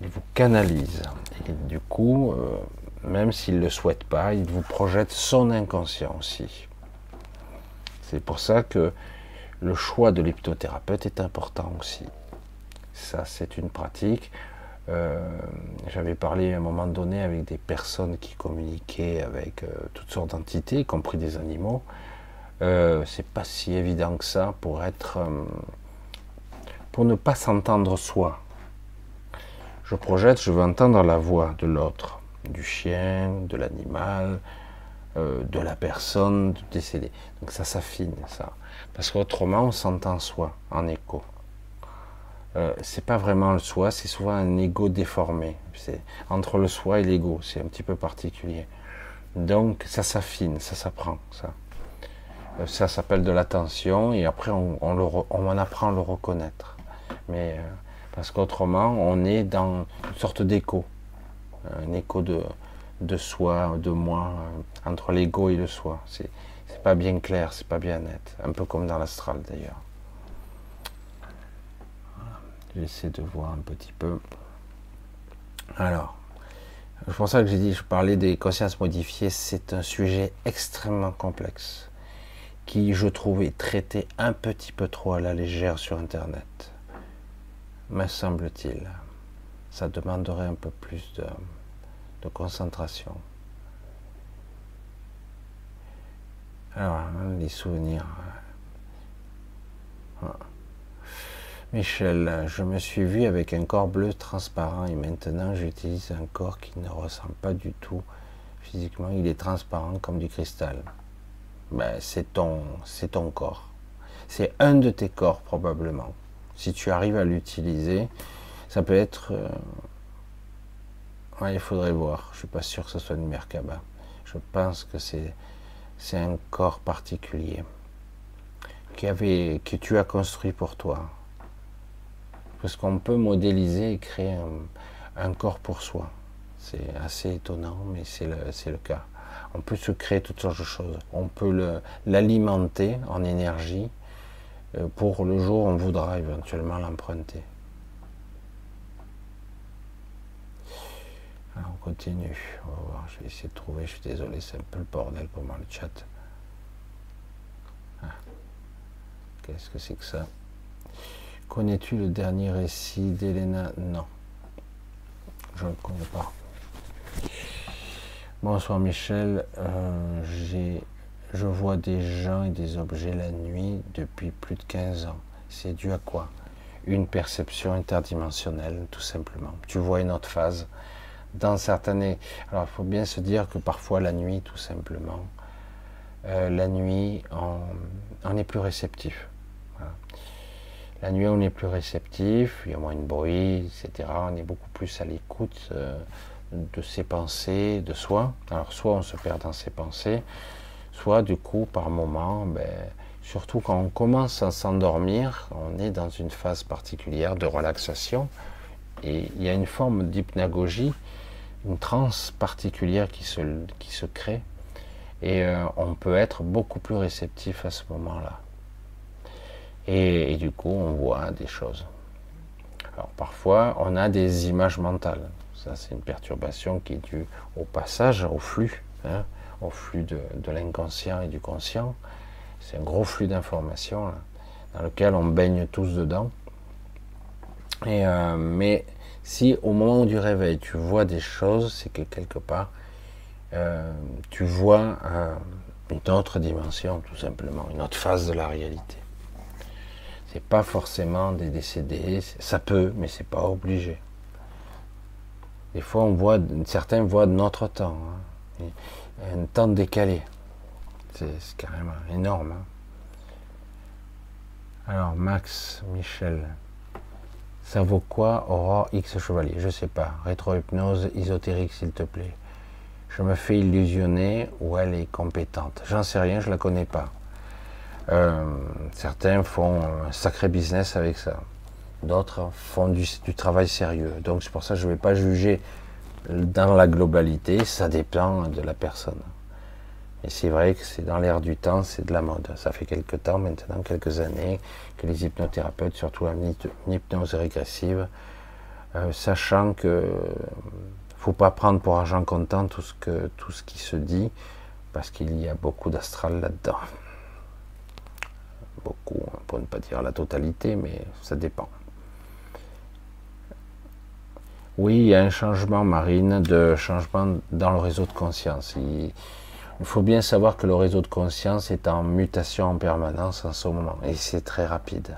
il vous canalise. Et du coup, euh, même s'il ne le souhaite pas, il vous projette son inconscient aussi. C'est pour ça que le choix de l'hypnothérapeute est important aussi. Ça, c'est une pratique. Euh, j'avais parlé à un moment donné avec des personnes qui communiquaient avec euh, toutes sortes d'entités, y compris des animaux. Euh, c'est pas si évident que ça pour être, pour ne pas s'entendre soi. Je projette, je veux entendre la voix de l'autre, du chien, de l'animal, de la personne décédée. Donc ça s'affine, ça. Parce qu'autrement, on s'entend soi, en écho. Euh, c'est pas vraiment le soi, c'est souvent un ego déformé. C'est entre le soi et l'ego, c'est un petit peu particulier. Donc ça s'affine, ça s'apprend, ça. Euh, ça s'appelle de l'attention et après on, on, apprend à le reconnaître. Mais euh, parce qu'autrement on est dans une sorte d'écho, un écho de, de soi, de moi, entre l'ego et le soi. C'est pas bien clair, c'est pas bien net. Un peu comme dans l'astral d'ailleurs. J'essaie de voir un petit peu. Alors, c'est pour ça que j'ai dit, je parlais des consciences modifiées, c'est un sujet extrêmement complexe qui, je trouve, est traité un petit peu trop à la légère sur Internet. Me semble-t-il. Ça demanderait un peu plus de, de concentration. Alors, hein, les souvenirs. Michel, je me suis vu avec un corps bleu transparent et maintenant j'utilise un corps qui ne ressemble pas du tout physiquement. Il est transparent comme du cristal. ben, c'est ton, corps. C'est un de tes corps probablement. Si tu arrives à l'utiliser, ça peut être. Euh, il faudrait voir. Je suis pas sûr que ce soit une Merkaba. Je pense que c'est un corps particulier que tu as construit pour toi. Parce qu'on peut modéliser et créer un, corps pour soi. C'est assez étonnant, mais c'est le, le, cas. On peut se créer toutes sortes de choses. On peut l'alimenter en énergie euh, pour le jour où on voudra éventuellement l'emprunter. Alors on continue. On va voir. Je vais essayer de trouver. Je suis désolé, c'est un peu le bordel pour moi le chat. Ah. Qu'est-ce que c'est que ça? Connais-tu le dernier récit d'Elena? Non. Je ne connais pas. Bonsoir Michel. Euh, je vois des gens et des objets la nuit depuis plus de 15 ans. C'est dû à quoi? Une perception interdimensionnelle, tout simplement. Tu vois une autre phase. Dans certaines. Alors il faut bien se dire que parfois la nuit, tout simplement, euh, la nuit, on est plus réceptif. La nuit, on est plus réceptif, il y a moins de bruit, etc. On est beaucoup plus à l'écoute euh, de ses pensées, de soi. Alors, soit on se perd dans ses pensées, soit du coup, par moment, ben, surtout quand on commence à s'endormir, on est dans une phase particulière de relaxation. Et il y a une forme d'hypnagogie, une transe particulière qui se, crée. Et euh, on peut être beaucoup plus réceptif à ce moment-là. Et, du coup, on voit des choses. Alors parfois, on a des images mentales. Ça, c'est une perturbation qui est due au passage, au flux, hein, au flux de, l'inconscient et du conscient. C'est un gros flux d'informations dans lequel on baigne tous dedans. Et, euh, mais si au moment du réveil, tu vois des choses, c'est que quelque part, euh, tu vois une autre dimension, tout simplement, une autre phase de la réalité pas forcément des décédés, ça peut, mais c'est pas obligé. Des fois, on voit, certains voient notre temps, hein. un temps décalé. C'est carrément énorme. Hein. Alors, Max, Michel, ça vaut quoi Aurore X Chevalier? Je sais pas. Rétro-hypnose ésotérique, s'il te plaît. Je me fais illusionner ou elle est compétente? J'en sais rien, je la connais pas. Euh, certains font un sacré business avec ça. D'autres font du, travail sérieux. Donc c'est pour ça que je ne vais pas juger dans la globalité, ça dépend de la personne. Et c'est vrai que c'est dans l'air du temps, c'est de la mode. Ça fait quelques temps maintenant, quelques années, que les hypnothérapeutes, surtout en hypnose régressive, euh, sachant que faut pas prendre pour argent comptant tout ce, tout ce qui se dit, parce qu'il y a beaucoup d'astral là-dedans beaucoup, hein, pour ne pas dire la totalité, mais ça dépend. Oui, il y a un changement marine, de changement dans le réseau de conscience. Il, faut bien savoir que le réseau de conscience est en mutation en permanence en ce moment, et c'est très rapide.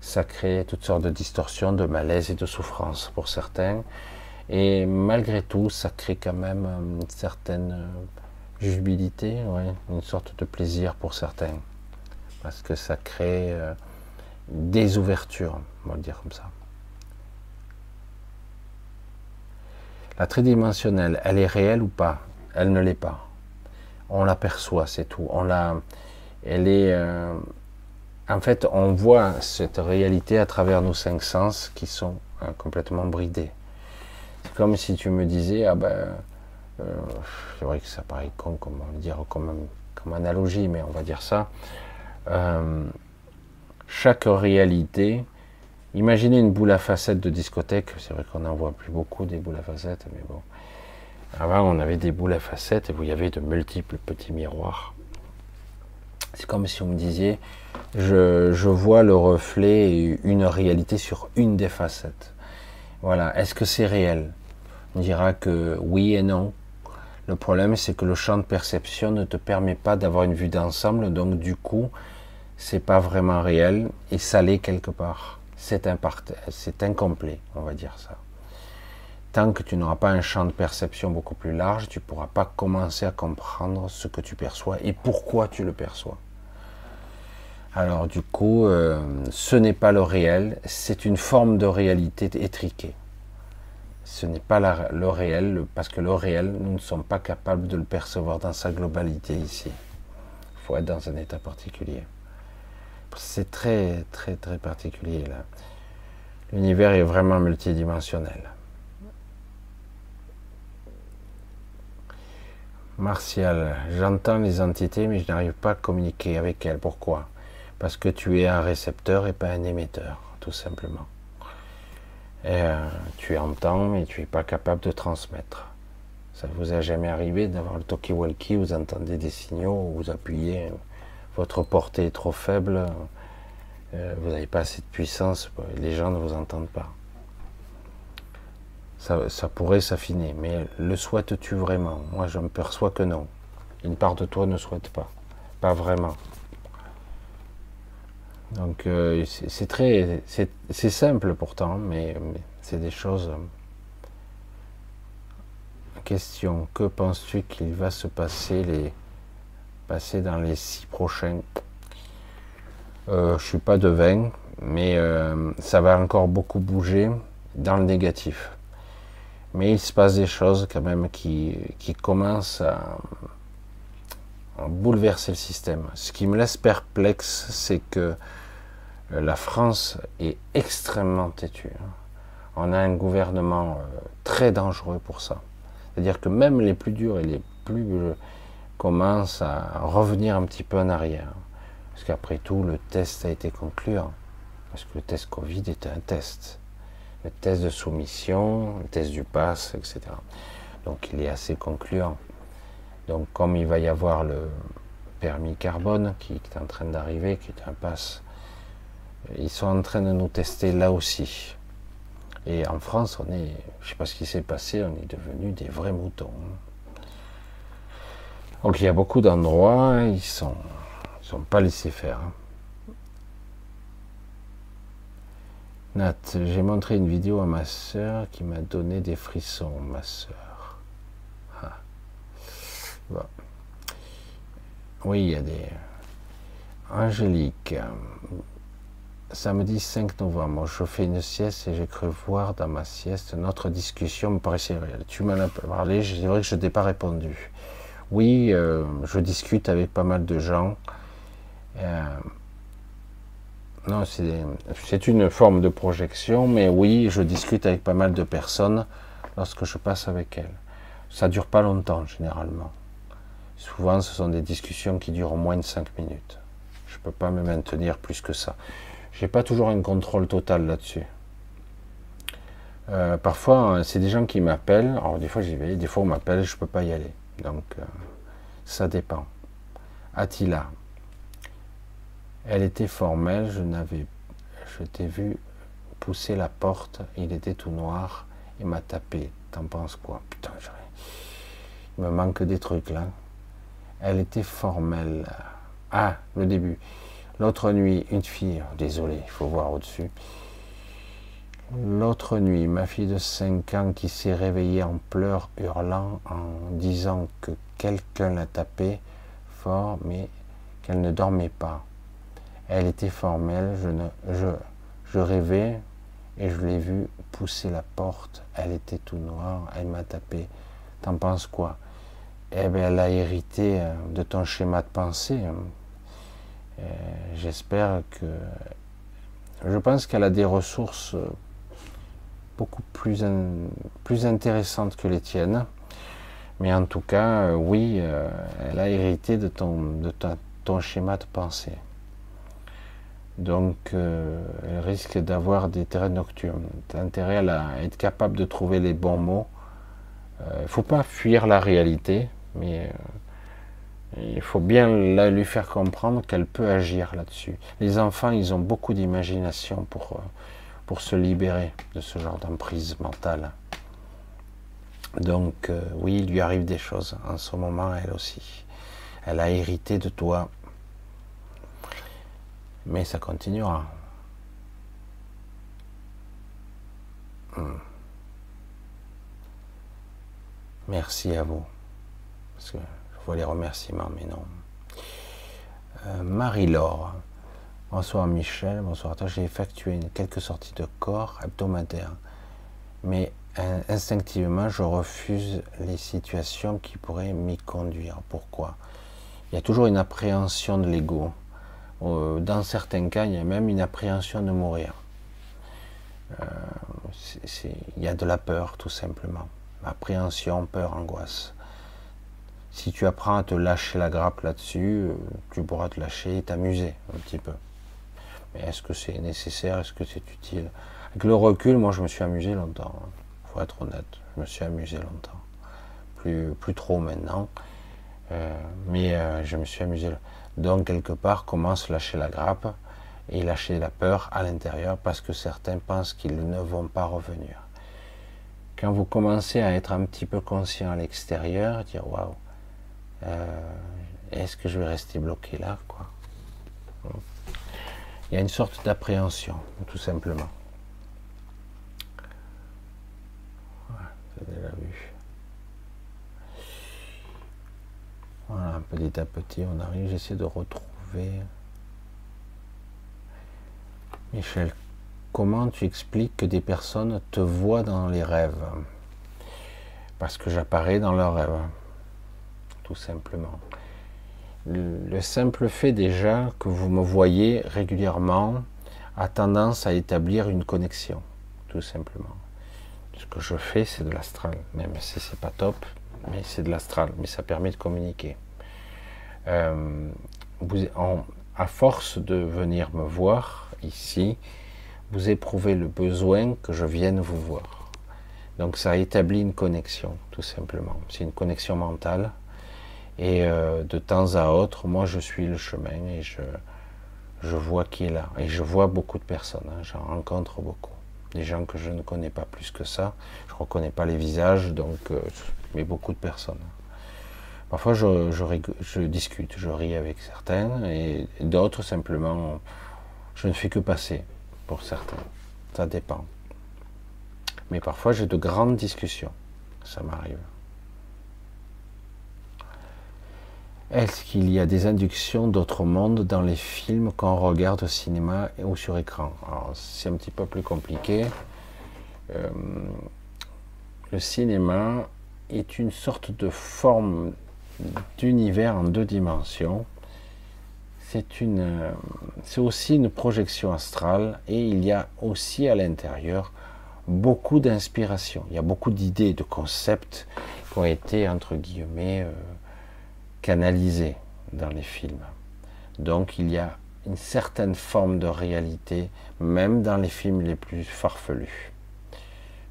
Ça crée toutes sortes de distorsions, de malaise et de souffrance pour certains, et malgré tout, ça crée quand même une certaine jubilité, une sorte de plaisir pour certains parce que ça crée euh, des ouvertures, on va le dire comme ça. La tridimensionnelle, elle est réelle ou pas? Elle ne l'est pas. On l'aperçoit, c'est tout. On la, elle est, euh, en fait, on voit cette réalité à travers nos cinq sens qui sont euh, complètement bridés. C'est comme si tu me disais, ah ben, c'est vrai que ça paraît con, comment dire, comme, comme analogie, mais on va dire ça. Euh, chaque réalité. Imaginez une boule à facettes de discothèque. C'est vrai qu'on n'en voit plus beaucoup des boules à facettes, mais bon. Avant, on avait des boules à facettes et vous y avait de multiples petits miroirs. C'est comme si on me disait, je, vois le reflet et une réalité sur une des facettes. Voilà. Est-ce que c'est réel? On dira que oui et non. Le problème, c'est que le champ de perception ne te permet pas d'avoir une vue d'ensemble, donc du coup, c'est pas vraiment réel et ça l'est quelque part. C'est incomplet, on va dire ça. tant que tu n'auras pas un champ de perception beaucoup plus large, tu pourras pas commencer à comprendre ce que tu perçois et pourquoi tu le perçois. Alors du coup, euh, ce n'est pas le réel, c'est une forme de réalité étriquée. Ce n'est pas le réel, parce que le réel, nous ne sommes pas capables de le percevoir dans sa globalité ici. Il faut être dans un état particulier. C'est très, très, très particulier là. L'univers est vraiment multidimensionnel. Martial, j'entends les entités, mais je n'arrive pas à communiquer avec elles. Pourquoi? Parce que tu es un récepteur et pas un émetteur, tout simplement. Euh, tu entends, mais tu n'es pas capable de transmettre. Ça vous a jamais arrivé d'avoir le talkie-walkie, vous entendez des signaux, vous appuyez, votre portée est trop faible, euh, vous n'avez pas assez de puissance, les gens ne vous entendent pas. Ça, pourrait s'affiner, mais le souhaites-tu vraiment? Moi, je me perçois que non. Une part de toi ne souhaite pas, pas vraiment. Donc, euh, c'est très, c'est simple pourtant, mais, c'est des choses. Question que penses-tu qu'il va se passer passer dans les six prochains euh, Je suis pas devin, mais euh, ça va encore beaucoup bouger dans le négatif. Mais il se passe des choses quand même qui, commencent à, bouleverser le système. Ce qui me laisse perplexe, c'est que la France est extrêmement têtue. On a un gouvernement euh, très dangereux pour ça. C'est-à-dire que même les plus durs et les plus commencent à revenir un petit peu en arrière. Parce qu'après tout, le test a été concluant. Parce que le test Covid était un test le test de soumission, le test du pass, etc. Donc il est assez concluant. Donc comme il va y avoir le permis carbone qui est en train d'arriver, qui est un pass, ils sont en train de nous tester là aussi. Et en France, on est, je ne sais pas ce qui s'est passé, on est devenu des vrais moutons. Donc il y a beaucoup d'endroits, ils sont, ils sont pas laissés faire. Hein. Nat, j'ai montré une vidéo à ma soeur qui m'a donné des frissons, ma soeur. Ah. Oui, il y a des. Angélique, samedi 5 novembre, je fais une sieste et j'ai cru voir dans ma sieste notre discussion me paraissait réelle. Tu m'en as parlé, c'est vrai que je t'ai pas répondu. Oui, euh, je discute avec pas mal de gens. Euh, non, c'est une forme de projection, mais oui, je discute avec pas mal de personnes lorsque je passe avec elles. Ça dure pas longtemps, généralement. Souvent, ce sont des discussions qui durent moins de 5 minutes. Je ne peux pas me maintenir plus que ça. Je n'ai pas toujours un contrôle total là-dessus. Euh, parfois, c'est des gens qui m'appellent. Alors, des fois, j'y vais. Des fois, on m'appelle, je ne peux pas y aller. Donc, euh, ça dépend. Attila, elle était formelle, je n'avais, je t'ai vu pousser la porte, il était tout noir, il m'a tapé. T'en penses quoi? Putain, il me manque des trucs là. Elle était formelle. Ah, le début. L'autre nuit, une fille, désolé, il faut voir au-dessus. L'autre nuit, ma fille de 5 ans qui s'est réveillée en pleurs, hurlant, en disant que quelqu'un l'a tapée fort, mais qu'elle ne dormait pas. Elle était formelle, je, je, rêvais et je l'ai vue pousser la porte. Elle était tout noire, elle m'a tapé. T'en penses quoi? Eh bien, elle a hérité euh, de ton schéma de pensée. Hein. Euh, j'espère que. Je pense qu'elle a des ressources euh, beaucoup plus, plus intéressantes que les tiennes. Mais en tout cas, oui, elle a hérité de ton, de ton schéma de pensée. Donc, euh, elle risque d'avoir des terrains nocturnes. Intérêt à être capable de trouver les bons mots. Il euh, ne faut pas fuir la réalité, mais euh, il faut bien lui faire comprendre qu'elle peut agir là-dessus. Les enfants, ils ont beaucoup d'imagination pour, pour se libérer de ce genre d'emprise mentale. Donc, oui, il lui arrive des choses en ce moment, elle aussi. Elle a hérité de toi mais ça continuera. Hmm. Merci à vous. Parce que je vois les remerciements, mais non. Euh, Marie-Laure. Bonsoir Michel, bonsoir toi. J'ai effectué quelques sorties de corps hebdomadaires. Mais instinctivement, je refuse les situations qui pourraient m'y conduire. Pourquoi? Il y a toujours une appréhension de l'ego. Euh, dans certains cas, il y a même une appréhension de mourir. Euh, il y a de la peur, tout simplement. Appréhension, peur, angoisse. Si tu apprends à te lâcher la grappe là-dessus, euh, tu pourras te lâcher et t'amuser un petit peu. Mais est-ce que c'est nécessaire? Est-ce que c'est utile? Avec le recul, moi, je me suis amusé longtemps. Il hein. faut être honnête. Je me suis amusé longtemps. Plus, plus trop maintenant. mais je me suis amusé. Donc, quelque part, comment se lâcher la grappe et lâcher la peur à l'intérieur parce que certains pensent qu'ils ne vont pas revenir. Quand vous commencez à être un petit peu conscient à l'extérieur, dire waouh, euh, est-ce que je vais rester bloqué là quoi? Il y a une sorte d'appréhension, tout simplement. Voilà, déjà vu. Voilà, petit à petit, on arrive. J'essaie de retrouver. Michel, comment tu expliques que des personnes te voient dans les rêves? Parce que j'apparais dans leurs rêves, tout simplement. Le simple fait déjà que vous me voyez régulièrement a tendance à établir une connexion, tout simplement. Ce que je fais, c'est de l'astral, même si c'est pas top, mais c'est de l'astral, mais ça permet de communiquer. Euh, vous, à force de venir me voir, ici, vous éprouvez le besoin que je vienne vous voir. Donc ça établit une connexion, tout simplement. C'est une connexion mentale. Et euh, de temps à autre, moi je suis le chemin et je, je vois qui est là. Et je vois beaucoup de personnes, hein. j'en rencontre beaucoup. Des gens que je ne connais pas plus que ça. Je ne reconnais pas les visages, donc, euh, mais beaucoup de personnes. Parfois je, je, je, discute, je ris avec certains et d'autres simplement je ne fais que passer pour certains. Ça dépend. Mais parfois, j'ai de grandes discussions. Ça m'arrive. Est-ce qu'il y a des inductions d'autres mondes dans les films qu'on regarde au cinéma ou sur écran c'est un petit peu plus compliqué. Euh, le cinéma est une sorte de forme d'univers en deux dimensions c'est une, euh, c'est aussi une projection astrale et il y a aussi à l'intérieur beaucoup d'inspiration. Il y a beaucoup d'idées, de concepts qui ont été entre guillemets euh, canalisés dans les films. Donc il y a une certaine forme de réalité, même dans les films les plus farfelus.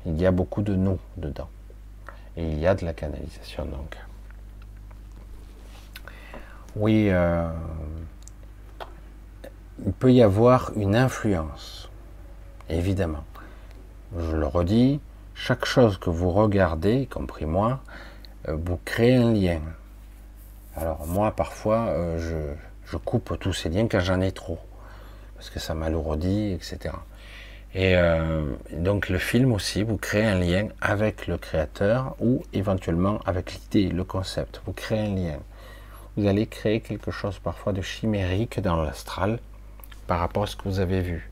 Il y a beaucoup de nous dedans. Et il y a de la canalisation donc. Oui, euh, il peut y avoir une influence, évidemment. Je le redis, chaque chose que vous regardez, y compris moi, euh, vous crée un lien. Alors moi, parfois, euh, je, coupe tous ces liens quand j'en ai trop, parce que ça m'alourdit, etc. Et euh, donc le film aussi, vous créez un lien avec le créateur ou éventuellement avec l'idée, le concept. Vous créez un lien. Vous allez créer quelque chose parfois de chimérique dans l'astral par rapport à ce que vous avez vu.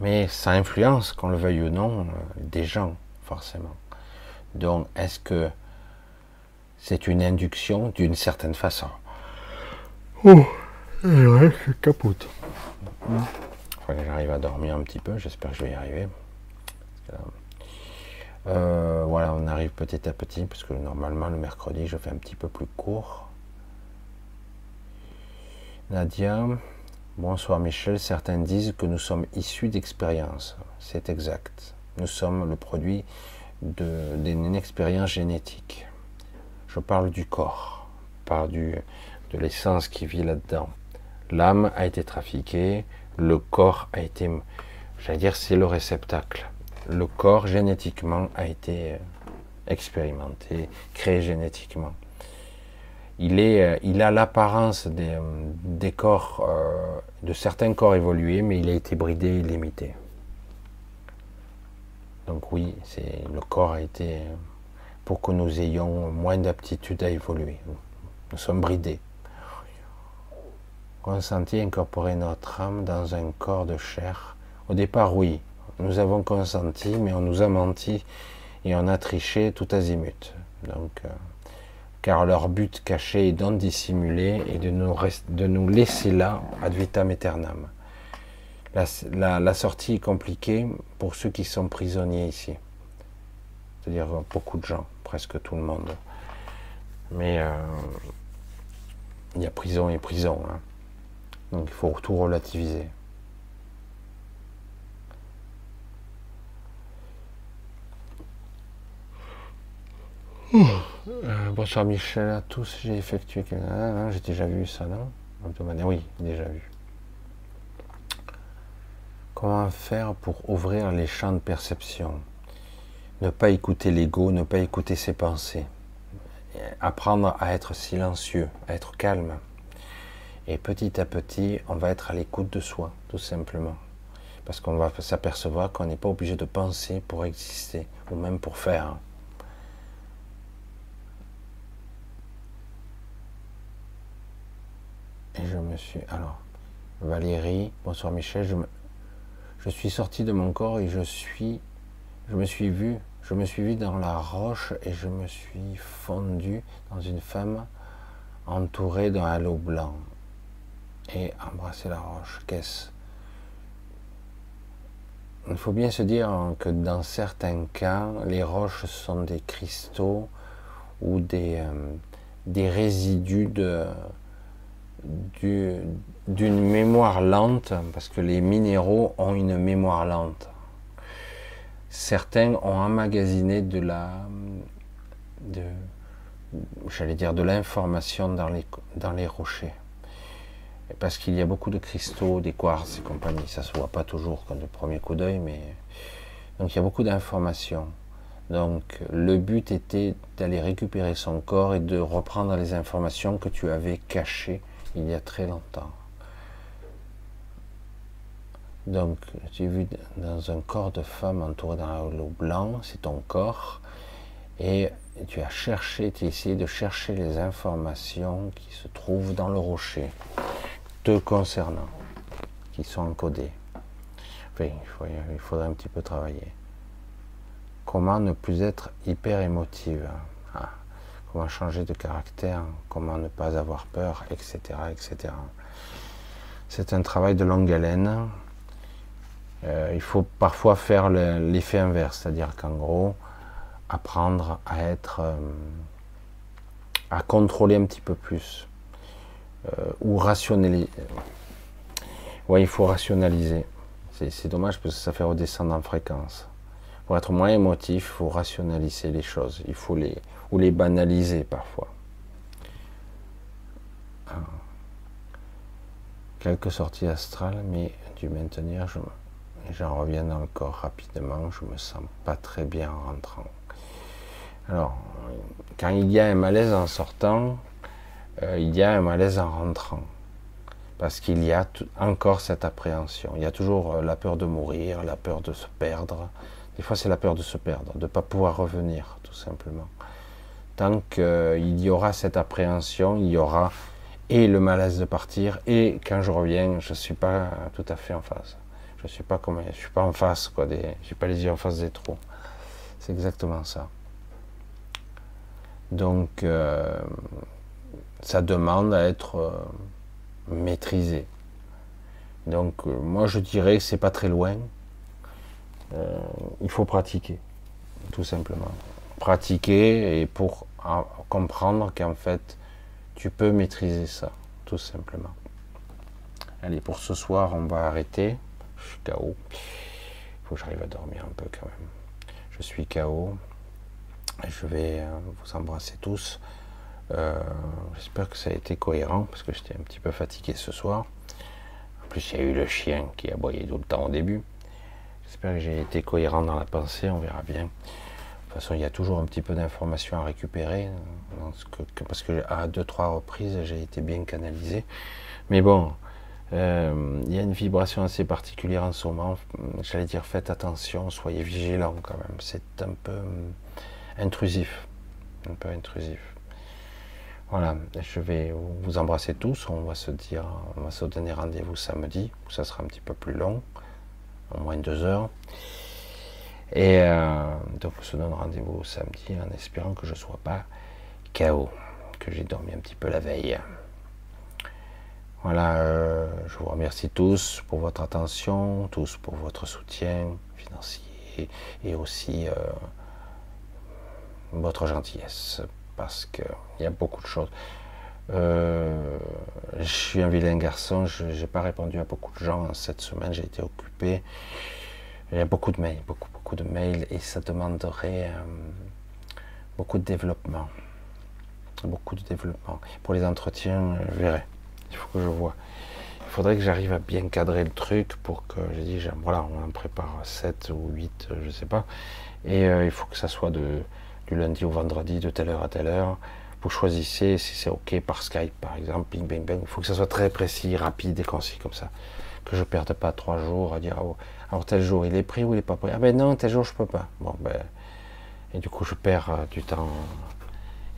Mais ça influence, qu'on le veuille ou non, euh, des gens, forcément. Donc, est-ce que c'est une induction d'une certaine façon Oh, ouais, je capote. Que j'arrive à dormir un petit peu, j'espère que je vais y arriver. Euh, voilà, on arrive petit à petit, parce que normalement le mercredi je fais un petit peu plus court. Nadia, bonsoir Michel. Certains disent que nous sommes issus d'expériences. C'est exact. Nous sommes le produit d'une expérience génétique. Je parle du corps, pas du, de l'essence qui vit là-dedans. L'âme a été trafiquée, le corps a été, j'allais dire, c'est le réceptacle. Le corps génétiquement a été euh, expérimenté, créé génétiquement il, euh, a l'apparence des, corps, euh, de certains corps évolués, mais il a été bridé et limité. Donc oui, c'est le corps a été pour que nous ayons moins d'aptitude à évoluer. Nous sommes bridés. Consenti incorporer notre âme dans un corps de chair. Au départ, oui, nous avons consenti, mais on nous a menti et on a triché tout azimut. Donc, euh, car leur but caché est d'en dissimuler et de nous, de nous laisser là ad vitam aeternam. La, sortie est compliquée pour ceux qui sont prisonniers ici. C'est-à-dire beaucoup de gens, presque tout le monde. Mais euh, il y a prison et prison. Hein. Donc il faut tout relativiser. Euh, bonsoir Michel à tous, j'ai effectué. Ah, j'ai déjà vu ça, non? Oui, déjà vu. Comment faire pour ouvrir les champs de perception? Ne pas écouter l'ego, ne pas écouter ses pensées. Apprendre à être silencieux, à être calme. Et petit à petit, on va être à l'écoute de soi, tout simplement. Parce qu'on va s'apercevoir qu'on n'est pas obligé de penser pour exister, ou même pour faire. Et je me suis. Alors, Valérie, bonsoir Michel, je, me, je suis sorti de mon corps et je suis. Je me suis vu, je me suis vu dans la roche et je me suis fondu dans une femme entourée d'un halo blanc et embrasser la roche. Qu'est-ce? Il faut bien se dire que dans certains cas, les roches sont des cristaux ou des, euh, résidus d'une mémoire lente, parce que les minéraux ont une mémoire lente. Certains ont emmagasiné de la, j'allais dire, de l'information dans les, dans les rochers. Parce qu'il y a beaucoup de cristaux, des quartz et compagnie. Ça se voit pas toujours comme le premier coup d'œil, mais donc il y a beaucoup d'informations. Donc le but était d'aller récupérer son corps et de reprendre les informations que tu avais cachées il y a très longtemps. Donc, tu es vu dans un corps de femme entouré d'un halo blanc, c'est ton corps, et tu as cherché, tu as essayé de chercher les informations qui se trouvent dans le rocher, te concernant, qui sont encodées. Enfin, il, faudrait un petit peu travailler. Comment ne plus être hyper émotive ah comment changer de caractère, comment ne pas avoir peur, etc. etc. C'est un travail de longue haleine. Euh, il faut parfois faire l'effet inverse, c'est-à-dire qu'en gros, apprendre à être, euh, à contrôler un petit peu plus, euh, ou rationaliser. Oui, il faut rationaliser. C'est dommage parce que ça fait redescendre en fréquence. Pour être moins émotif, il faut rationaliser les choses. Ou les banaliser parfois. Ah. Quelques sorties astrales, mais du maintenir, j'en reviens dans le corps rapidement, je me sens pas très bien en rentrant. Alors, quand il y a un malaise en sortant, euh, il y a un malaise en rentrant. Parce qu'il y a encore cette appréhension. Il y a toujours euh, la peur de mourir, la peur de se perdre. Des fois, c'est la peur de se perdre, de ne pas pouvoir revenir, tout simplement tant qu'il y aura cette appréhension, il y aura et le malaise de partir, et quand je reviens, je ne suis pas tout à fait en face. Je ne suis pas comme, je suis pas en face, quoi, des, je suis pas les yeux en face des trous. C'est exactement ça. Donc, euh, ça demande à être euh, maîtrisé. Donc, euh, moi, je dirais que c'est pas très loin. il faut pratiquer, tout simplement. Pratiquer et pour comprendre qu'en fait, tu peux maîtriser ça, tout simplement. Allez, pour ce soir, on va arrêter. KO. Il faut que j'arrive à dormir un peu quand même. Je suis KO. Je vais euh, vous embrasser tous. Euh, j'espère que ça a été cohérent parce que j'étais un petit peu fatigué ce soir. En plus, il y a eu le chien qui a aboyé tout le temps au début. J'espère que j'ai été cohérent dans la pensée, on verra bien. De toute façon, il y a toujours un petit peu d'informations à récupérer, parce que à deux, trois reprises, j'ai été bien canalisé. Mais bon, euh, il y a une vibration assez particulière en ce moment. J'allais dire, faites attention, soyez vigilants quand même. C'est un peu hum, intrusif. un peu intrusif. Voilà, je vais vous embrasser tous. On va se dire, on va se donner rendez-vous samedi. Ça sera un petit peu plus long, au moins deux heures. Et euh, donc on se donne rendez-vous samedi en espérant que je ne sois pas KO, que j'ai dormi un petit peu la veille. Voilà, euh, je vous remercie tous pour votre attention, tous pour votre soutien financier et aussi euh, votre gentillesse, parce qu'il y a beaucoup de choses. Euh, je suis un vilain garçon, je n'ai pas répondu à beaucoup de gens cette semaine, j'ai été occupé. Il y a beaucoup de mails, beaucoup, beaucoup de mails, et ça demanderait beaucoup de développement. Beaucoup de développement. Pour les entretiens, je verrai. Il faut que je vois. Il faudrait que j'arrive à bien cadrer le truc pour que, j'ai dit, voilà, on en prépare 7 ou 8, je ne sais pas. Et euh, il faut que ça soit de, du lundi au vendredi, de telle heure à telle heure. Vous choisissez si c'est OK par Skype, par exemple, ping, bang, bang. Il faut que ça soit très précis, rapide et concis comme ça. Que je ne perde pas trois jours à dire, oh, alors tel jour il est pris ou il n'est pas pris. Ah ben non, tel jour je peux pas. Bon, ben, et du coup je perds euh, du temps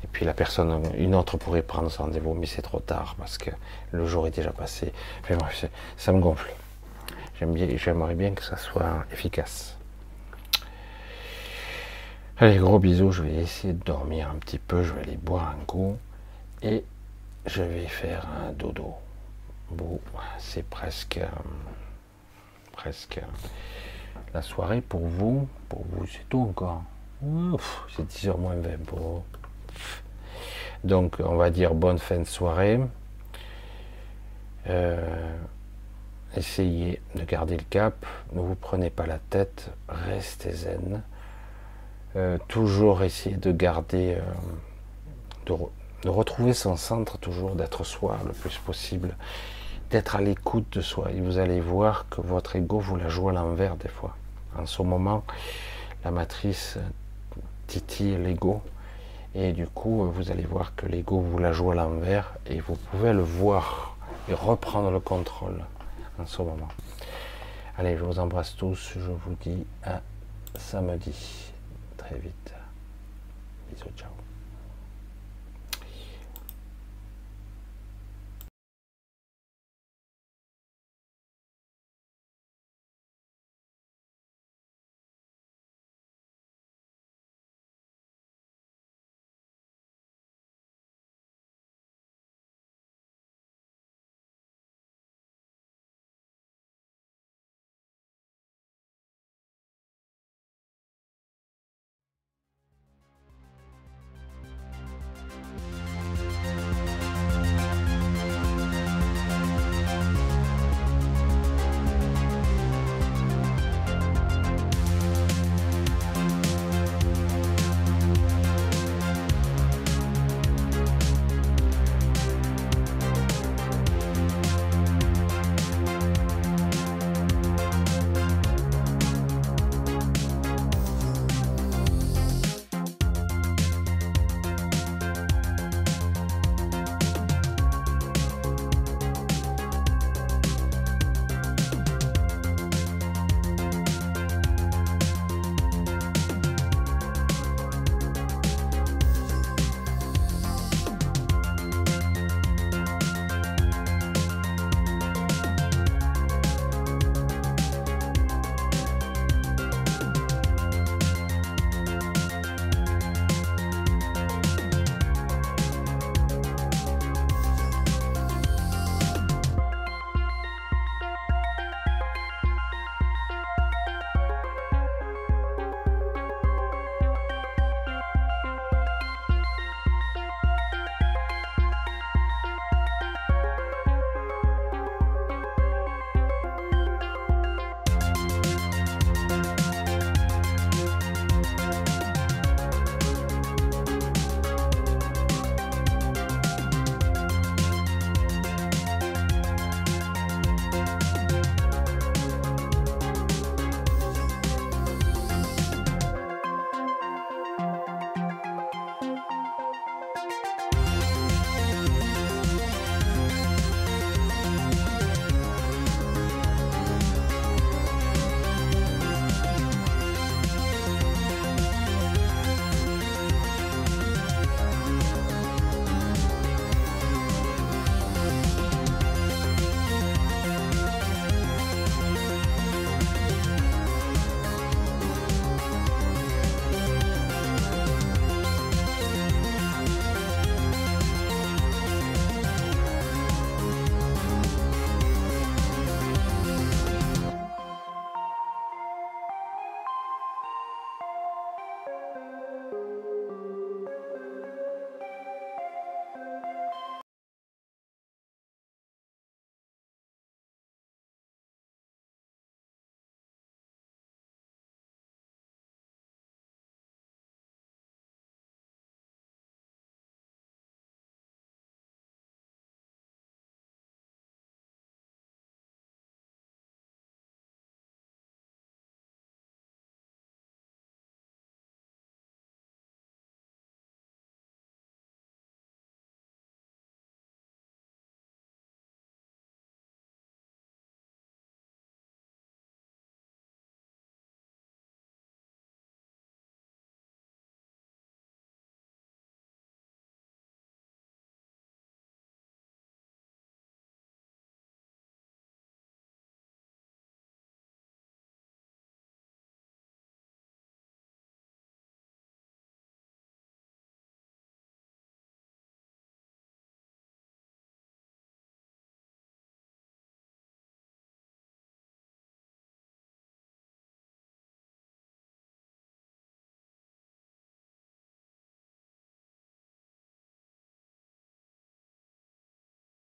et puis la personne, une autre pourrait prendre son rendez-vous, mais c'est trop tard parce que le jour est déjà passé. Enfin bref, ça me gonfle. J'aimerais bien que ça soit efficace. Allez, gros bisous. Je vais essayer de dormir un petit peu. Je vais aller boire un coup et je vais faire un dodo. Bon, c'est presque, presque la soirée pour vous. Pour vous, c'est tout encore. C'est 10h moins 20 pour vous. Donc, on va dire bonne fin de soirée. Euh, essayez de garder le cap. Ne vous prenez pas la tête. Restez zen. Euh, toujours essayer de garder, euh, de, retrouver son centre, toujours d'être soi le plus possible, d'être à l'écoute de soi. Et vous allez voir que votre ego vous la joue à l'envers des fois. En ce moment, la matrice titille l'ego et du coup, vous allez voir que l'ego vous la joue à l'envers et vous pouvez le voir et reprendre le contrôle en ce moment. Allez, je vous embrasse tous. Je vous dis à samedi. Très vite. Bisous, ciao.